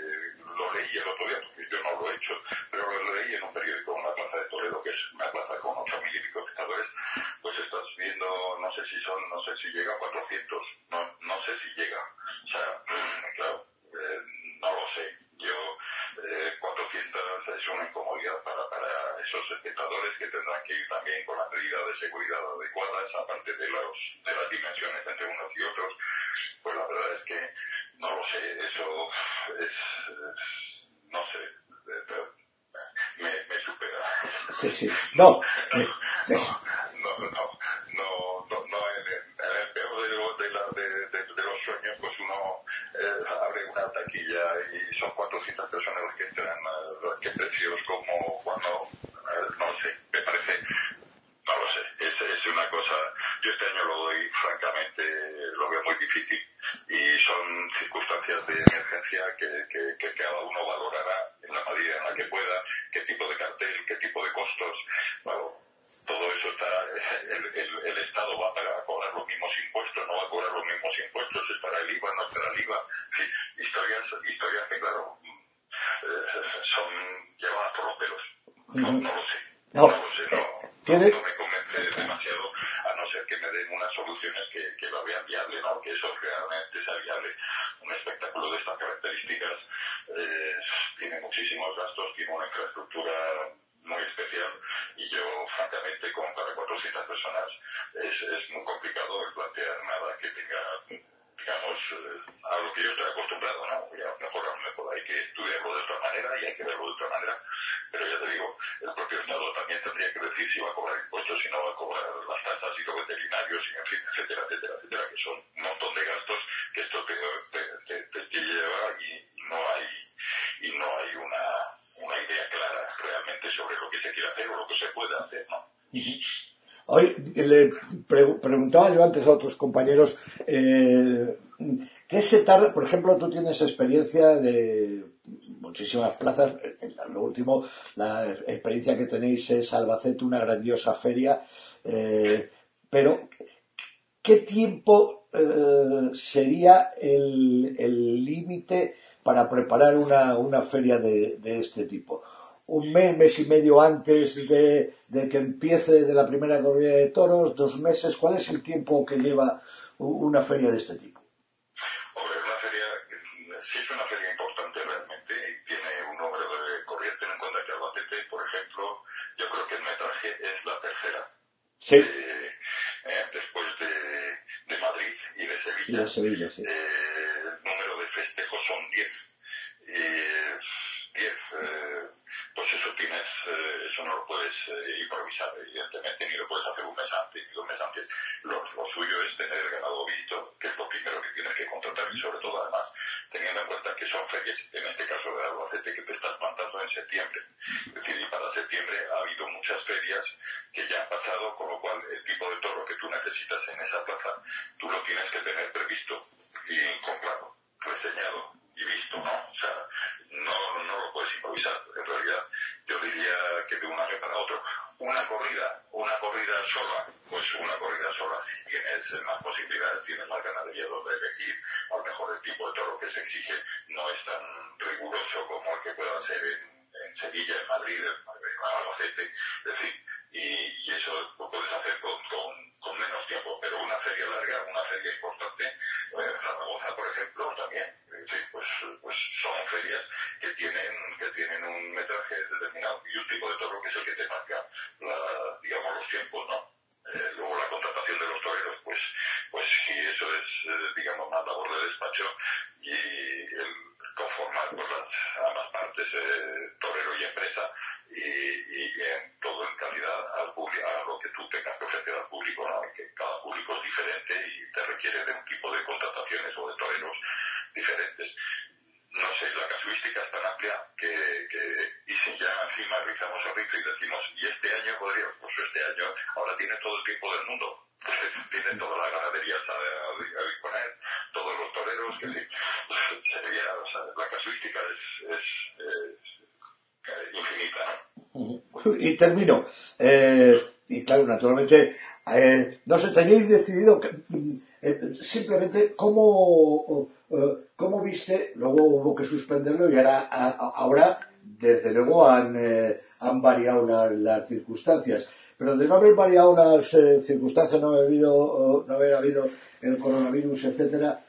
lo leí el otro día, porque yo no lo he hecho, pero lo leí en un periódico en la Plaza de Toledo, que es una plaza con ocho mil y pico espectadores, pues estás viendo, no sé si son, no sé si llega a 400, no, no sé si llega. O sea, claro, eh, no lo sé. Yo, eh, 400 es una incomodidad para, para esos espectadores que tendrán que ir también con las medidas de seguridad adecuadas, aparte de, los, de las dimensiones entre unos y otros. Pues la verdad es que no lo sé, eso es, no sé, pero me, me supera. Sí, sí. No. no, no, no, no, no, no, en, el peor de, de, de, de, los sueños, pues uno eh, abre una taquilla y son 400 personas las que entran, las que precios como cuando, eh, no sé, me parece, no lo sé, es, una cosa, yo este año lo doy, francamente, lo veo muy difícil y son circunstancias de emergencia que, que, que, cada uno valorará en la medida en la que pueda, qué tipo de cartel, qué tipo de costos. Bueno, todo eso está, el, el, Estado va a cobrar los mismos impuestos, no va a cobrar los mismos impuestos, estará el IVA, no estará el IVA. Historias, historias que claro, eh, son llevadas por los pelos no lo sé, no, ¿Tiene? no me convence demasiado, a no ser que me den unas soluciones que, que lo vean viable, ¿no? Que eso realmente sea viable. Un espectáculo de estas características eh, tiene muchísimos gastos, tiene una infraestructura muy especial y yo francamente con para 400 personas es, es muy complicado el plantear nada que tenga digamos, eh, a lo que yo estoy acostumbrado, ¿no? Ya mejor, a lo mejor hay que estudiarlo de otra manera y hay que verlo de otra manera, pero ya te digo, el propio Estado también tendría que decir si va a cobrar impuestos, si no va a cobrar las tasas y los veterinarios, y en fin, etcétera, etcétera, etcétera, que son un montón de gastos que esto te, te, te, te lleva y no hay, y no hay una, una idea clara realmente sobre lo que se quiere hacer o lo que se puede hacer, ¿no? Hoy le yo antes a otros compañeros, eh, ¿qué se tarda? Por ejemplo, tú tienes experiencia de muchísimas plazas. Lo último, la experiencia que tenéis es Albacete, una grandiosa feria. Eh, pero, ¿qué tiempo eh, sería el límite para preparar una, feria de este tipo? Un mes, mes y medio antes de, de, que empiece de la primera corrida de toros, dos meses. ¿Cuál es el tiempo que lleva una feria de este tipo? Hombre, una feria, si es una feria importante realmente y tiene un número de corridas, ten en cuenta que Albacete, por ejemplo, yo creo que el metraje es la tercera. Sí. Eh, eh, después de, de Madrid y de Sevilla. Y de Sevilla, sí. Eh, el número de festejos son 10. Y 10, eh, pues eso tienes, eh, eso no lo puedes eh, improvisar, evidentemente, ni lo puedes hacer un mes antes, ni un mes antes. Lo, lo suyo es tener el ganado visto, que es lo primero que tienes que contratar y sobre todo además teniendo en cuenta que son ferias, en este caso de Albacete, que te estás plantando en septiembre. Es decir, y para septiembre ha habido muchas ferias que ya han pasado, con lo cual el tipo de toro que tú necesitas en esa plaza, tú lo tienes que tener previsto y comprado, reseñado y visto, ¿no? O sea, no, no lo puedes improvisar. En realidad, yo diría que de un año para otro. Una corrida, una corrida sola, pues una corrida sola, si tienes más posibilidades, tienes más ganadería donde elegir, a lo mejor el tipo de toro que se exige no es tan riguroso como el que pueda ser en, en Sevilla, en Madrid, en, en Albacete, es decir, y, eso lo puedes hacer con menos tiempo, pero una feria larga, una feria importante, eh, Zaragoza, por ejemplo, también, sí, pues, pues son ferias que tienen, que tienen un metraje determinado y un tipo de toro que es el que te marca, la, digamos, los tiempos, ¿no? Eh, luego la contratación de los toreros, pues, pues sí, eso es, eh, digamos, más labor de despacho y el conformar pues, las, ambas partes, eh, torero y empresa, y, y en todo en calidad al público, a lo que tú tengas que ofrecer al público, ¿no? Y que cada público es diferente y te requiere de un tipo de contrataciones o de toreros diferentes. No sé, la casuística es tan amplia que, que y si ya encima rizamos el rizo y decimos, y este año podría, pues este año ahora tiene todo el tiempo del mundo. Pues tiene todas las ganaderías a, a, a disponer, todos los toreros, que sí, sería, o sea, la casuística es, es, es eh, infinita, ¿no? Y termino. Eh, y claro, naturalmente, eh, no sé, tenéis decidido que, eh, simplemente cómo, eh, cómo viste, luego hubo que suspenderlo y ahora, desde luego han, han variado la, las circunstancias. Pero de no haber variado las circunstancias, no haber habido, no haber habido el coronavirus, etcétera,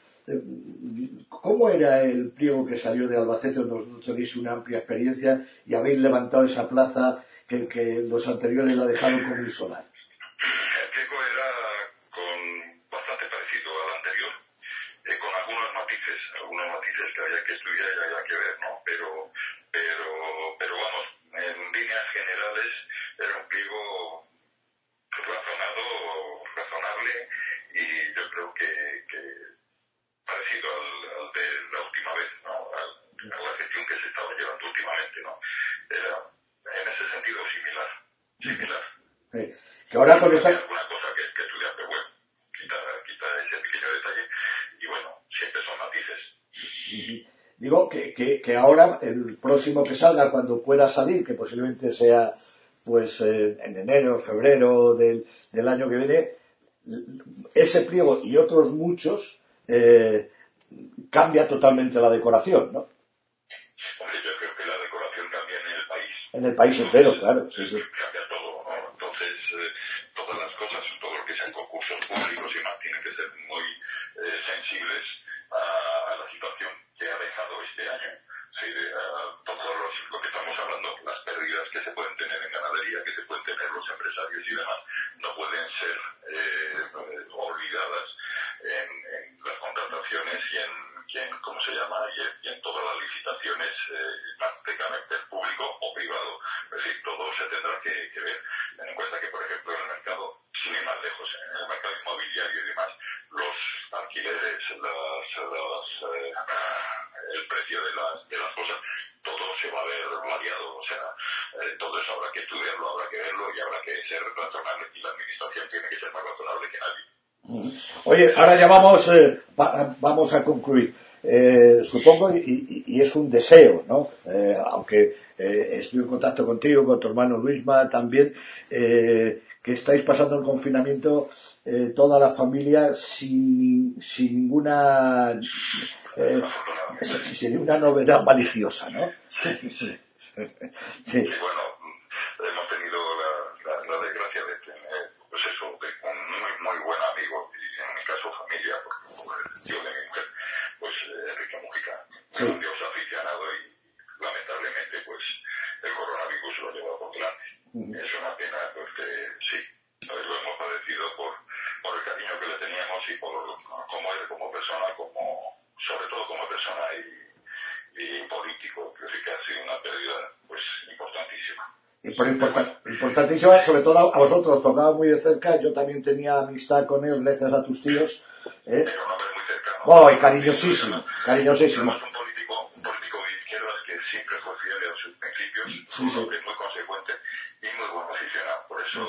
¿cómo era el pliego que salió de Albacete, donde no tenéis una amplia experiencia y habéis levantado esa plaza que, que los anteriores la dejaron como un solar? El pliego era con bastante parecido al anterior, eh, con algunos matices, algunos matices que había que estudiar y había que ver, ¿no? Pero, pero, pero vamos, en líneas generales era un pliego razonado, razonable y yo creo que, parecido al, al, de la última vez, ¿no? A, a, la gestión que se estaba llevando últimamente, ¿no? Era en ese sentido similar, similar. Sí. Que ahora con esta... alguna cosa que, que estudiar, pero bueno, quita, quita ese pequeño detalle y bueno, siempre son matices. Digo que, que, que ahora el próximo que salga, cuando pueda salir, que posiblemente sea pues eh, en enero, febrero del, del año que viene, ese pliego y otros muchos eh, cambia totalmente la decoración, ¿no? Hombre, yo creo que la decoración cambia en el país. En el país entero, claro. Entonces, eh, todas las cosas, todo lo que sean concursos públicos y más, tienen que ser muy eh, sensibles a, la situación que ha dejado este año. Sí, todo los, lo que estamos hablando, las pérdidas que se pueden tener en ganadería, que se pueden tener los empresarios y demás, no pueden ser eh, olvidadas en, las contrataciones y en, y ¿cómo se llama? Y en, y en todas las licitaciones, eh, carácter público o privado. Es decir, todo se tendrá que, ver. Ten en cuenta que, por ejemplo, en el mercado, sin ir más lejos, en el mercado inmobiliario y demás, los alquileres, las, las, eh, el precio de las, de las cosas, todo se va a ver variado. O sea, eh, todo eso habrá que estudiarlo, habrá que verlo y habrá que ser razonable. Y la administración tiene que ser más razonable que nadie. Oye, ahora ya vamos, eh, a concluir. Eh, supongo, y, y, es un deseo, ¿no? Eh, aunque eh, estoy en contacto contigo, con tu hermano Luisma también, eh, que estáis pasando el confinamiento eh, toda la familia sin, sin ninguna sin ninguna novedad maliciosa, ¿no? Sí, sí. sí. sí bueno, hemos tenido la, la, la desgracia de tener, pues eso, de un muy, muy buen amigo, y en mi caso familia, porque el tío de mi mujer, pues Enrique Mujica, sí dios aficionado y lamentablemente pues el coronavirus lo lleva por delante. Uh -huh. Es una pena porque sí, lo hemos padecido por, por el cariño que le teníamos y por cómo él como persona, como sobre todo como persona y, y político, creo que ha sido una pérdida pues importantísima. Y por importantísima, sobre todo a vosotros, tocaba muy de cerca, yo también tenía amistad con él gracias a tus tíos. ¿eh? Pero un hombre muy cercano. Oh, y cariñosísimo, cariñosísimo. un político, un político de izquierdas que siempre fue fiel a principios, sí, sí. es muy consecuente y muy buen aficionado. Por eso,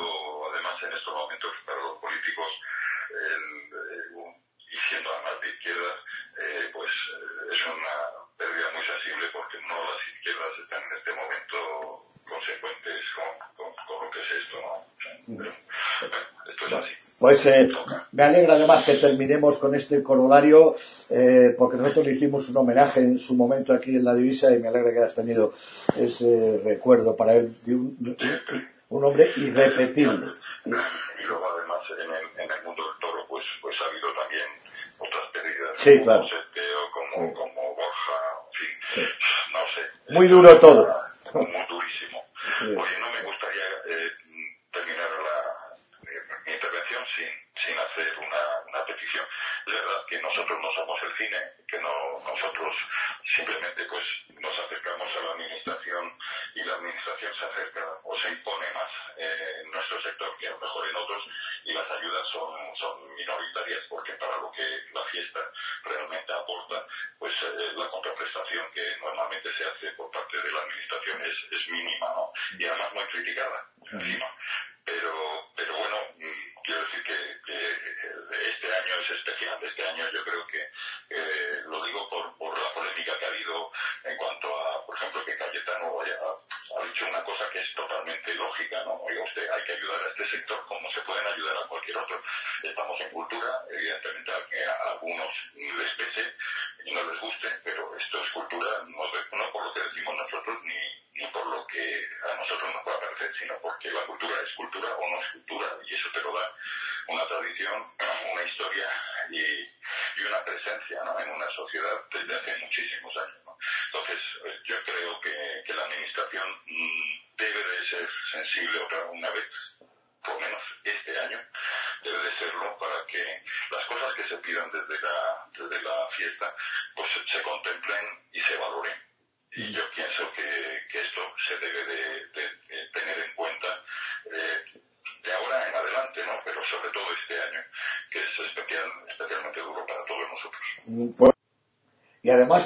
además, en estos momentos, para los políticos, el, eh, y siendo además de izquierdas, eh, pues eh, es una pérdida muy sensible porque no las izquierdas están en este momento consecuentes con, con, lo que es esto, ¿no? esto es así. Pues eh, me alegra además que terminemos con este corolario, eh, porque nosotros le hicimos un homenaje en su momento aquí en la divisa y me alegra que hayas tenido ese recuerdo para él de un, un hombre irrepetible. Y luego además en el, en el mundo del toro pues, pues ha habido también otras pérdidas. Sí, claro. Como Seteo, como, como Borja, en fin, sí. no sé. Muy duro todo.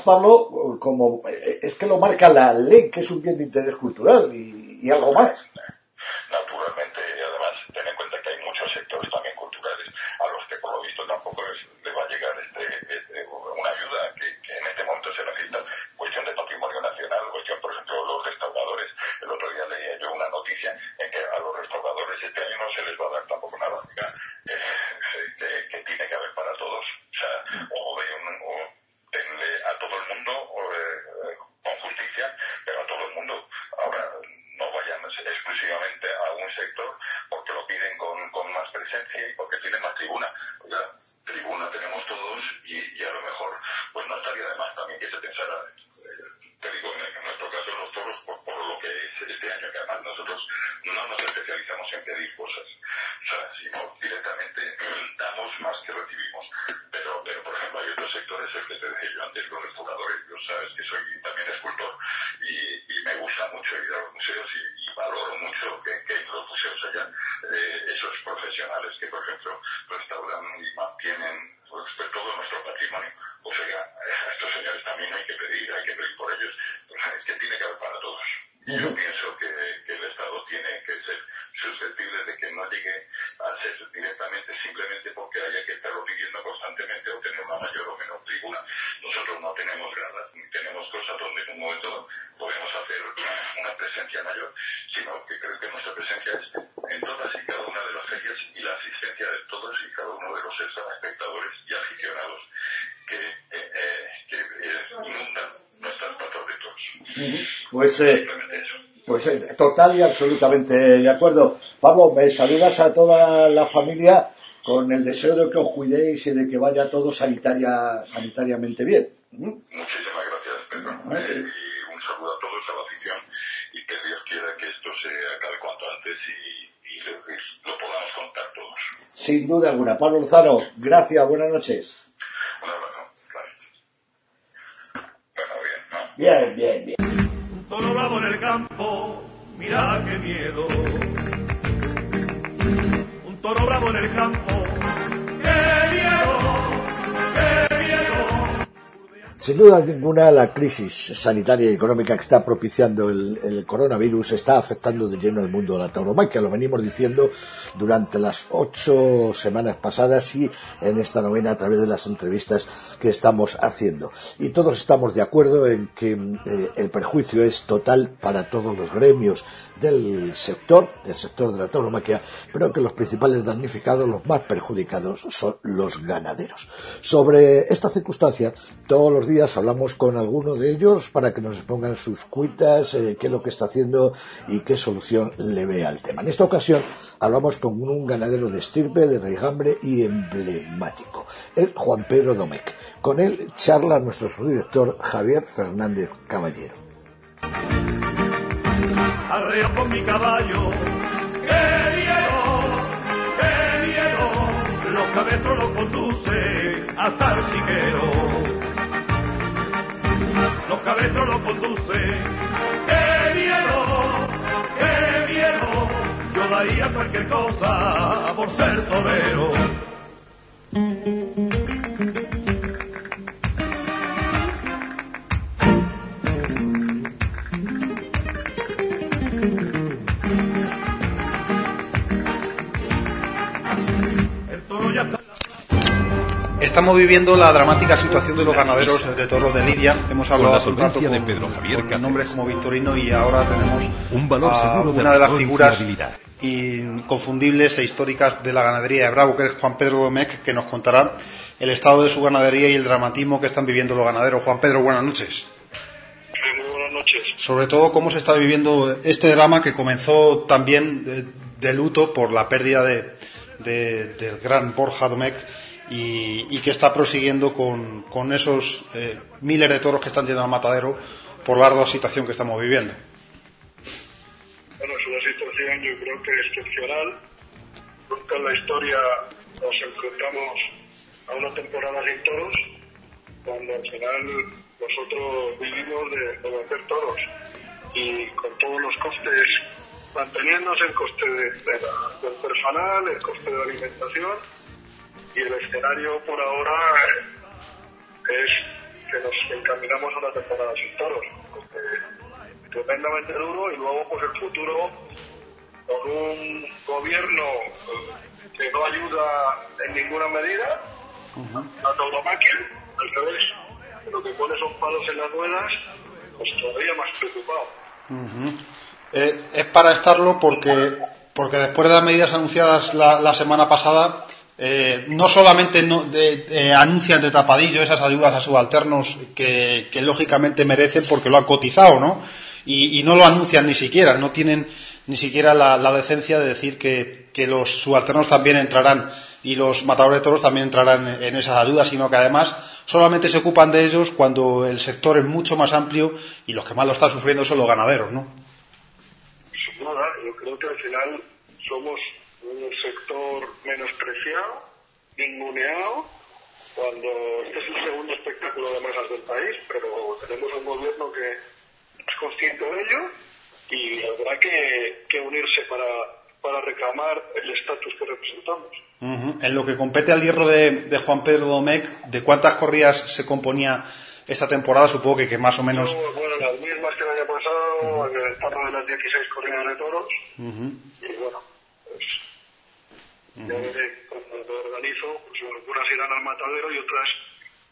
Pablo, como es que lo marca la ley, que es un bien de interés cultural y, y algo más. Naturalmente, y además, ten en cuenta que hay muchos sectores también culturales a los que por lo visto tampoco les, les va a llegar este, este, una ayuda que, que en este momento se necesita cuestión de patrimonio nacional, cuestión, por ejemplo, los restauradores. El otro día leía yo una noticia en que a los restauradores este año no se les va a dar tampoco nada, eh, que, que, tiene que haber para todos. O sea, o, de un, o denle a todo el mundo o, eh, con justicia, pero a todo el mundo. Ahora, no vayan exclusivamente a un sector porque lo piden con, con más presencia y porque tienen más tribuna. Oiga, tribuna tenemos todos y, y, a lo mejor pues no estaría de más también que se pensara, eh, te digo, en, en, nuestro caso los toros, por, por, lo que es este año, que además nosotros no nos especializamos en pedir cosas, o sea, sino directamente damos más que recibimos. Pero, pero por ejemplo, hay otros sectores, el que te decía yo antes, los restauradores, yo sabes que soy también escultor y, y me gusta mucho ir a los museos y, y valoro mucho que, que, en los museos haya eh, esos profesionales que, por ejemplo, restauran y mantienen pues, todo nuestro patrimonio. O sea, a estos señores también hay que pedir, hay que pedir por ellos. Pues, es que tiene que haber para todos. Yo pienso que, que, el Estado tiene que ser susceptible de que no llegue a ser directamente simplemente porque haya que estarlo pidiendo constantemente o tener una mayor o menor tribuna. Nosotros no tenemos ganas ni tenemos cosas donde en un momento podemos hacer una presencia mayor, sino que creo que nuestra presencia es en todas y cada una de las ferias y la asistencia de todos y cada uno de los espectadores y aficionados que, eh, eh, que eh, inundan nuestras plazas de toros. Pues, eh, pues eh, total y absolutamente de acuerdo. Pablo, me saludas a toda la familia con el deseo de que os cuidéis y de que vaya todo sanitaria, sanitariamente bien. ¿Mm? Muchísimas gracias, Pedro. Eh, y un saludo a todos, a la afición, y que Dios quiera que esto se acabe cuanto antes y y lo podamos contar todos. Sin duda alguna. Pablo Lozano, gracias, buenas noches. Duda ninguna, la crisis sanitaria y económica que está propiciando el, coronavirus está afectando de lleno el mundo de la tauromaquia. Lo venimos diciendo durante las ocho semanas pasadas y en esta novena a través de las entrevistas que estamos haciendo. Y todos estamos de acuerdo en que eh, el perjuicio es total para todos los gremios del sector, del sector de la tauromaquia, pero que los principales damnificados, los más perjudicados, son los ganaderos. Sobre esta circunstancia, todos los días hablamos con alguno de ellos para que nos expongan sus cuitas, eh, qué es lo que está haciendo y qué solución le ve al tema. En esta ocasión hablamos con un ganadero de estirpe, de raigambre y emblemático, el Juan Pedro Domecq. Con él charla nuestro subdirector Javier Fernández Caballero. Arreo con mi caballo, qué miedo, qué miedo. Los cabezos lo conduce hasta el siquero. Los cabezos lo conduce, qué miedo, qué miedo. Yo daría cualquier cosa por ser torero. Estamos viviendo la dramática situación de los ganaderos de toros de Lidia. Hemos hablado la hace un rato solvencia de con, Pedro Javier con nombres como Victorino y ahora tenemos Un valor a seguro de una de las figuras inconfundibles e históricas de la ganadería de Bravo, que es Juan Pedro Domecq, que nos contará el estado de su ganadería y el dramatismo que están viviendo los ganaderos. Juan Pedro, buenas noches. Muy buenas noches. Sobre todo, cómo se está viviendo este drama que comenzó también de, de luto por la pérdida de, de- del gran Borja Domecq y, y que está prosiguiendo con, con esos eh, miles de toros que están yendo al matadero por la ardua situación que estamos viviendo. Bueno, es una situación yo creo que excepcional. Nunca en la historia nos enfrentamos a una temporada sin toros, cuando al final nosotros vivimos de, vender toros y con todos los costes manteniéndose, el coste de- del personal, el coste de alimentación y el escenario por ahora es que nos encaminamos a una temporada sin toros. Tremendamente duro y luego pues el futuro con un gobierno eh, que no ayuda en ninguna medida la tauromaquia al revés lo que pone son palos en las ruedas pues todavía más preocupado Eh, es para estarlo porque, porque después de las medidas anunciadas la, la semana pasada, eh, no solamente no- de- de- anuncian de tapadillo esas ayudas a subalternos que, que lógicamente merecen porque lo han cotizado, ¿no? Y, no lo anuncian ni siquiera, no tienen ni siquiera la, decencia de decir que, los subalternos también entrarán y los matadores de toros también entrarán en, esas ayudas, sino que además solamente se ocupan de ellos cuando el sector es mucho más amplio y los que más lo están sufriendo son los ganaderos, ¿no? yo creo que al final somos menospreciado ninguneado cuando este es el segundo espectáculo de masas del país pero tenemos un gobierno que es consciente de ello y habrá que, que unirse para, para reclamar el estatus que representamos. Ujú. En lo que compete al hierro de, de Juan Pedro Domecq, ¿de cuántas corridas se componía esta temporada? Supongo que, que más o menos. Bueno, las mismas que el año pasado, en el estado de las 16 corridas de toros, bueno, pues ya veré cuando lo organizo, pues algunas irán al matadero y otras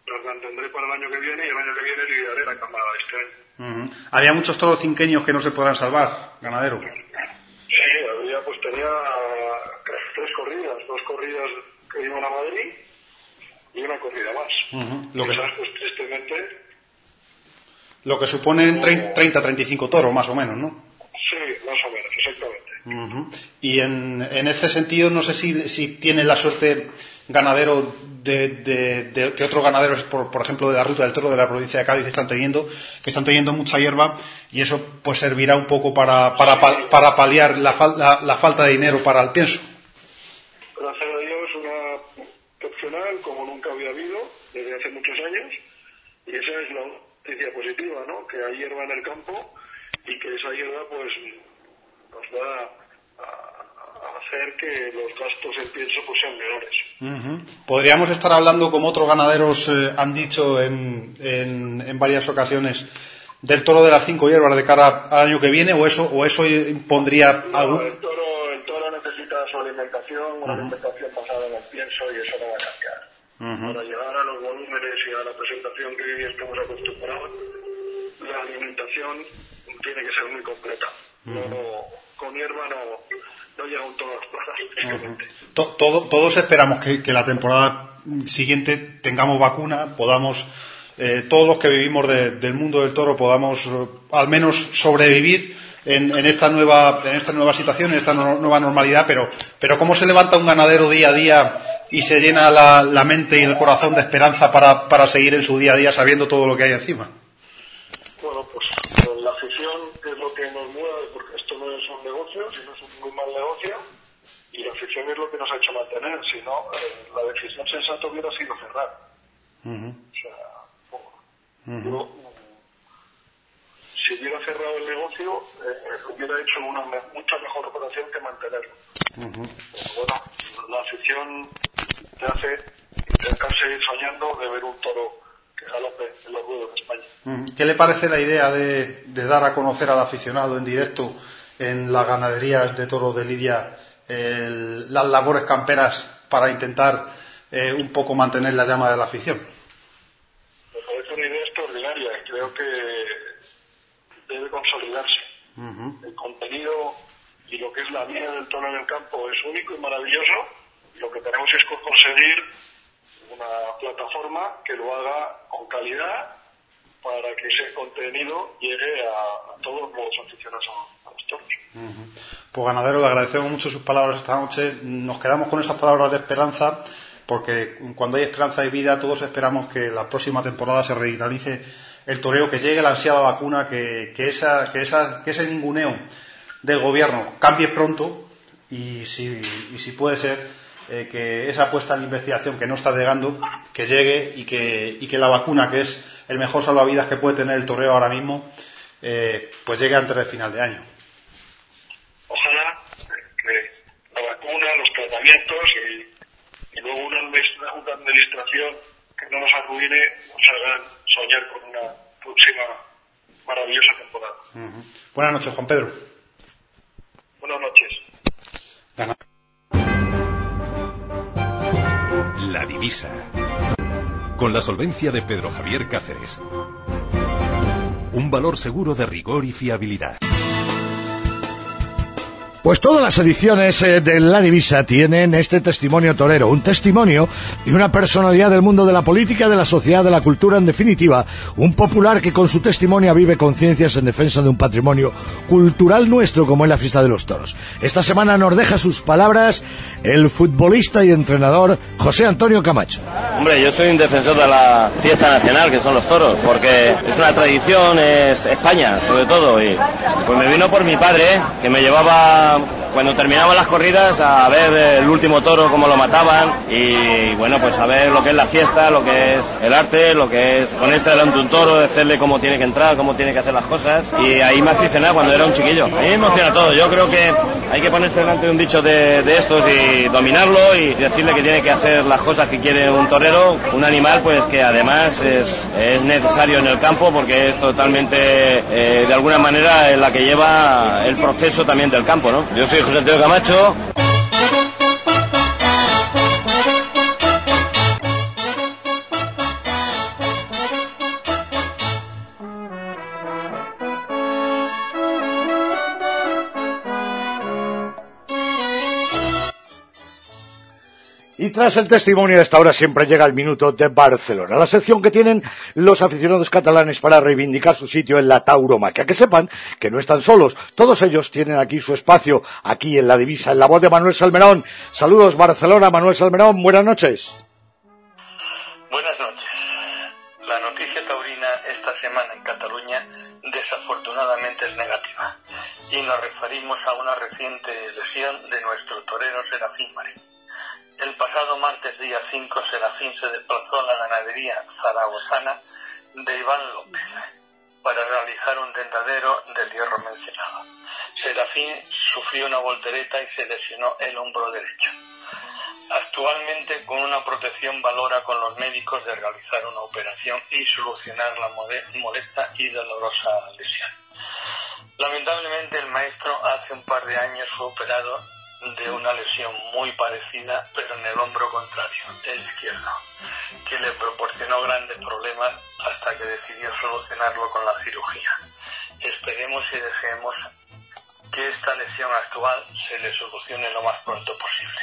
las mantendré para el año que viene y el año que viene lidiaré la cámara de este año. Ujú. Había muchos toros cinqueños que no se podrán salvar, ganadero. Sí, había, pues tenía tres corridas, dos corridas que iban a Madrid y una corrida más. Ujú. Lo que- Esas, pues tristemente, Lo que suponen 30-35 toros, más o menos, ¿no? sí, más o Ujú. Y en, en este sentido, no sé si, si tiene la suerte ganadero de, de- de- que otros ganaderos, por, por ejemplo, de la ruta del toro de la provincia de Cádiz están teniendo, que están teniendo mucha hierba y eso pues servirá un poco para, para, pa- para paliar la, fal- la- la falta de dinero para el pienso. Gracias a Dios, una excepcional como nunca había habido desde hace muchos años y esa es la noticia positiva, ¿no? Que hay hierba en el campo y que esa hierba pues nos va a, a hacer que los gastos en pienso pues sean menores. Podríamos estar hablando, como otros ganaderos eh, han dicho en, en- en varias ocasiones, del toro de las cinco hierbas de cara al año que viene, o eso, o eso impondría No, algún. el toro, el toro necesita su alimentación, una alimentación basada en el pienso y eso no va a cambiar. Para llegar a los volúmenes y a la presentación que hoy estamos acostumbrados, la alimentación tiene que ser muy completa. No, con hierba no, no a las plazas, físicamente. To- todo- todos esperamos que, que la temporada siguiente tengamos vacuna, podamos, eh, todos los que vivimos de- del mundo del toro, podamos eh, al menos sobrevivir en, en esta nueva, en esta nueva situación, en esta no- nueva normalidad. Pero, pero cómo se levanta un ganadero día a día y se llena la, la mente y el corazón de esperanza para, para seguir en su día a día sabiendo todo lo que hay encima. Bueno, pues eh, la afición es lo que nos mueve, porque esto no es un negocio, sino es un muy mal negocio, y la afición es lo que nos ha hecho mantener, si no, eh, la decisión sensata hubiera sido cerrar. O sea, yo, mm, si hubiera cerrado el negocio, eh, hubiera hecho una me- mucha mejor operación que mantenerlo. Pero bueno, la afición te hace intentar seguir soñando de ver un toro que galope en los ruedos de España. ¿Qué le parece la idea de, de dar a conocer al aficionado en directo en las ganaderías de toros de Lidia el- las labores camperas para intentar eh, un poco mantener la llama de la afición? Me parece una idea extraordinaria creo que debe consolidarse. El contenido y lo que es la vida del toro en el campo es único y maravilloso. Lo que tenemos es co- conseguir una plataforma que lo haga con calidad para que ese contenido llegue a, a todos los aficionados Pues ganadero, le agradecemos mucho sus palabras esta noche. Nos quedamos con esas palabras de esperanza, porque cuando hay esperanza y vida, todos esperamos que la próxima temporada se revitalice el toreo, que llegue la ansiada vacuna, que, que, esa, que, esa, que ese ninguneo del gobierno cambie pronto y si, y si puede ser eh, que esa apuesta en investigación que no está llegando, que llegue y que, y que la vacuna, que es el mejor salvavidas que puede tener el toreo ahora mismo, eh, pues llegue antes del final de año. Ojalá que la vacuna, los tratamientos y, y luego una, una administración que no nos arruine nos hagan soñar con una próxima maravillosa temporada. Buenas noches, Juan Pedro. Buenas noches. La divisa. Con la solvencia de Pedro Javier Cáceres. Un valor seguro de rigor y fiabilidad. Pues todas las ediciones eh, de La Divisa tienen este testimonio torero, un testimonio y una personalidad del mundo de la política, de la sociedad, de la cultura, en definitiva, un popular que con su testimonio vive conciencias en defensa de un patrimonio cultural nuestro como es la fiesta de los toros. Esta semana nos deja sus palabras el futbolista y entrenador José Antonio Camacho. Hombre, yo soy un defensor de la fiesta nacional, que son los toros, porque es una tradición, es España, sobre todo. Y pues me vino por mi padre, que me llevaba Um, cuando terminaban las corridas a ver el último toro, cómo lo mataban, y bueno, pues a ver lo que es la fiesta, lo que es el arte, lo que es ponerse delante de un toro, decirle cómo tiene que entrar, cómo tiene que hacer las cosas. Y ahí me aficionaba cuando era un chiquillo. A mí me emociona todo. Yo creo que hay que ponerse delante de un bicho de, de estos y dominarlo y decirle que tiene que hacer las cosas que quiere un torero, un animal pues que además es, es necesario en el campo porque es totalmente eh, de alguna manera la que lleva el proceso también del campo, ¿no? Yo soy José Antonio Camacho. Y tras el testimonio de esta hora siempre llega el minuto de Barcelona, la sección que tienen los aficionados catalanes para reivindicar su sitio en la tauromaquia. Que sepan que no están solos, todos ellos tienen aquí su espacio, aquí en la divisa, en la voz de Manuel Salmerón. Saludos Barcelona, Manuel Salmerón, buenas noches. Buenas noches. La noticia taurina esta semana en Cataluña desafortunadamente es negativa y nos referimos a una reciente lesión de nuestro torero Serafín Marín. El pasado martes día 5 Serafín se desplazó a la ganadería zaragozana de Iván López para realizar un tentadero del hierro mencionado. Serafín sufrió una voltereta y se lesionó el hombro derecho. Actualmente con una protección valora con los médicos de realizar una operación y solucionar la molesta y dolorosa lesión. Lamentablemente el maestro hace un par de años fue operado de una lesión muy parecida, pero en el hombro contrario, el izquierdo, que le proporcionó grandes problemas hasta que decidió solucionarlo con la cirugía. Esperemos y deseemos que esta lesión actual se le solucione lo más pronto posible.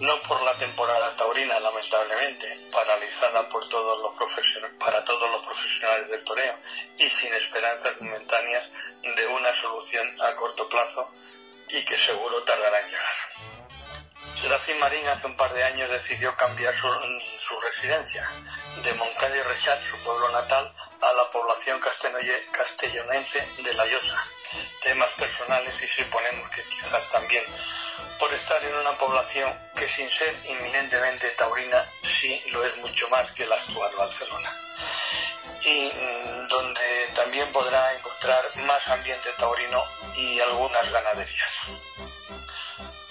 No por la temporada taurina, lamentablemente, paralizada por todos los para todos los profesionales del toreo y sin esperanzas momentáneas de una solución a corto plazo, y que seguro tardará en llegar. Serafín Marín hace un par de años decidió cambiar su, residencia de Moncada y Rechat, su pueblo natal, a la población castellonense de La Llosa. Temas personales y suponemos que quizás también por estar en una población que sin ser inminentemente taurina sí lo es mucho más que la actual Barcelona y mm, donde también podrá encontrar más ambiente taurino y algunas ganaderías.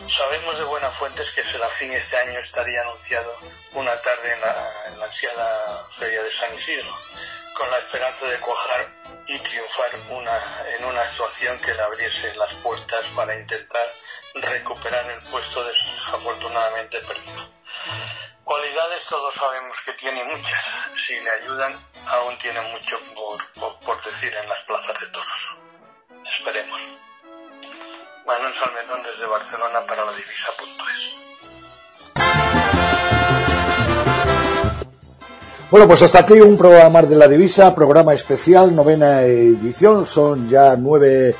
Sabemos de buenas fuentes que Serafín este año estaría anunciado una tarde en la, ansiada Feria de San Isidro, con la esperanza de cuajar y triunfar una, en una actuación que le abriese las puertas para intentar recuperar el puesto desafortunadamente perdido. Cualidades todos sabemos que tiene muchas. Si le ayudan, aún tiene mucho por, decir en las plazas de toros. Esperemos. Manuel Salmerón desde Barcelona para la divisa.es. Bueno, pues hasta aquí un programa de la divisa, programa especial, novena edición. Son ya nueve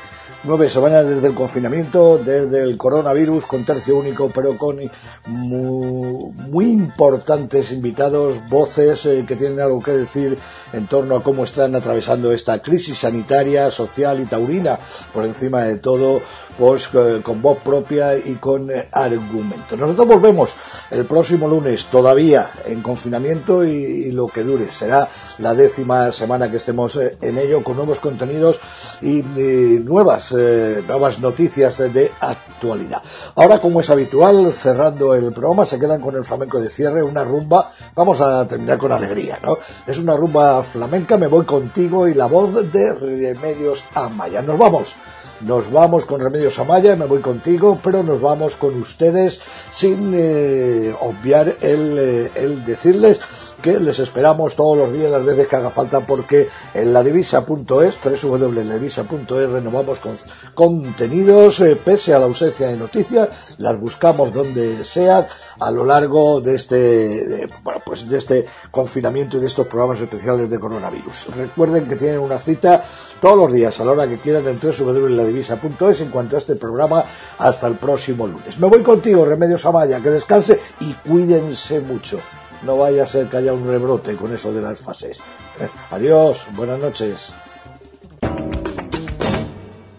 nueve semanas desde el confinamiento, desde el coronavirus, con tercio único, pero con muy, importantes invitados, voces eh, que tienen algo que decir en torno a cómo están atravesando esta crisis sanitaria, social y taurina, por encima de todo, pues eh, con voz propia y con eh, argumento. Nosotros volvemos el próximo lunes, todavía en confinamiento y, lo que dure. Será la décima semana que estemos eh, en ello con nuevos contenidos y, nuevas, nuevas noticias de actualidad. Ahora, como es habitual, cerrando el programa, se quedan con el flamenco de cierre, una rumba. Vamos a terminar con alegría, ¿no? Es una rumba flamenca, me voy contigo y la voz de Remedios Amaya. Nos vamos. Nos vamos con Remedios Amaya, me voy contigo, pero nos vamos con ustedes sin eh, obviar el, eh, el, decirles que les esperamos todos los días, las veces que haga falta, porque en la divisa.es, www.ladivisa.es, renovamos con contenidos, eh, pese a la ausencia de noticias, las buscamos donde sea a lo largo de este, bueno, pues de este confinamiento y de estos programas especiales de coronavirus. Recuerden que tienen una cita todos los días a la hora que quieran en www.ladivisa.es en cuanto a este programa hasta el próximo lunes. Me voy contigo, Remedios Amaya, que descanse y cuídense mucho. No vaya a ser que haya un rebrote con eso de las fases. Adiós, buenas noches.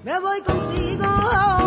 Me voy contigo.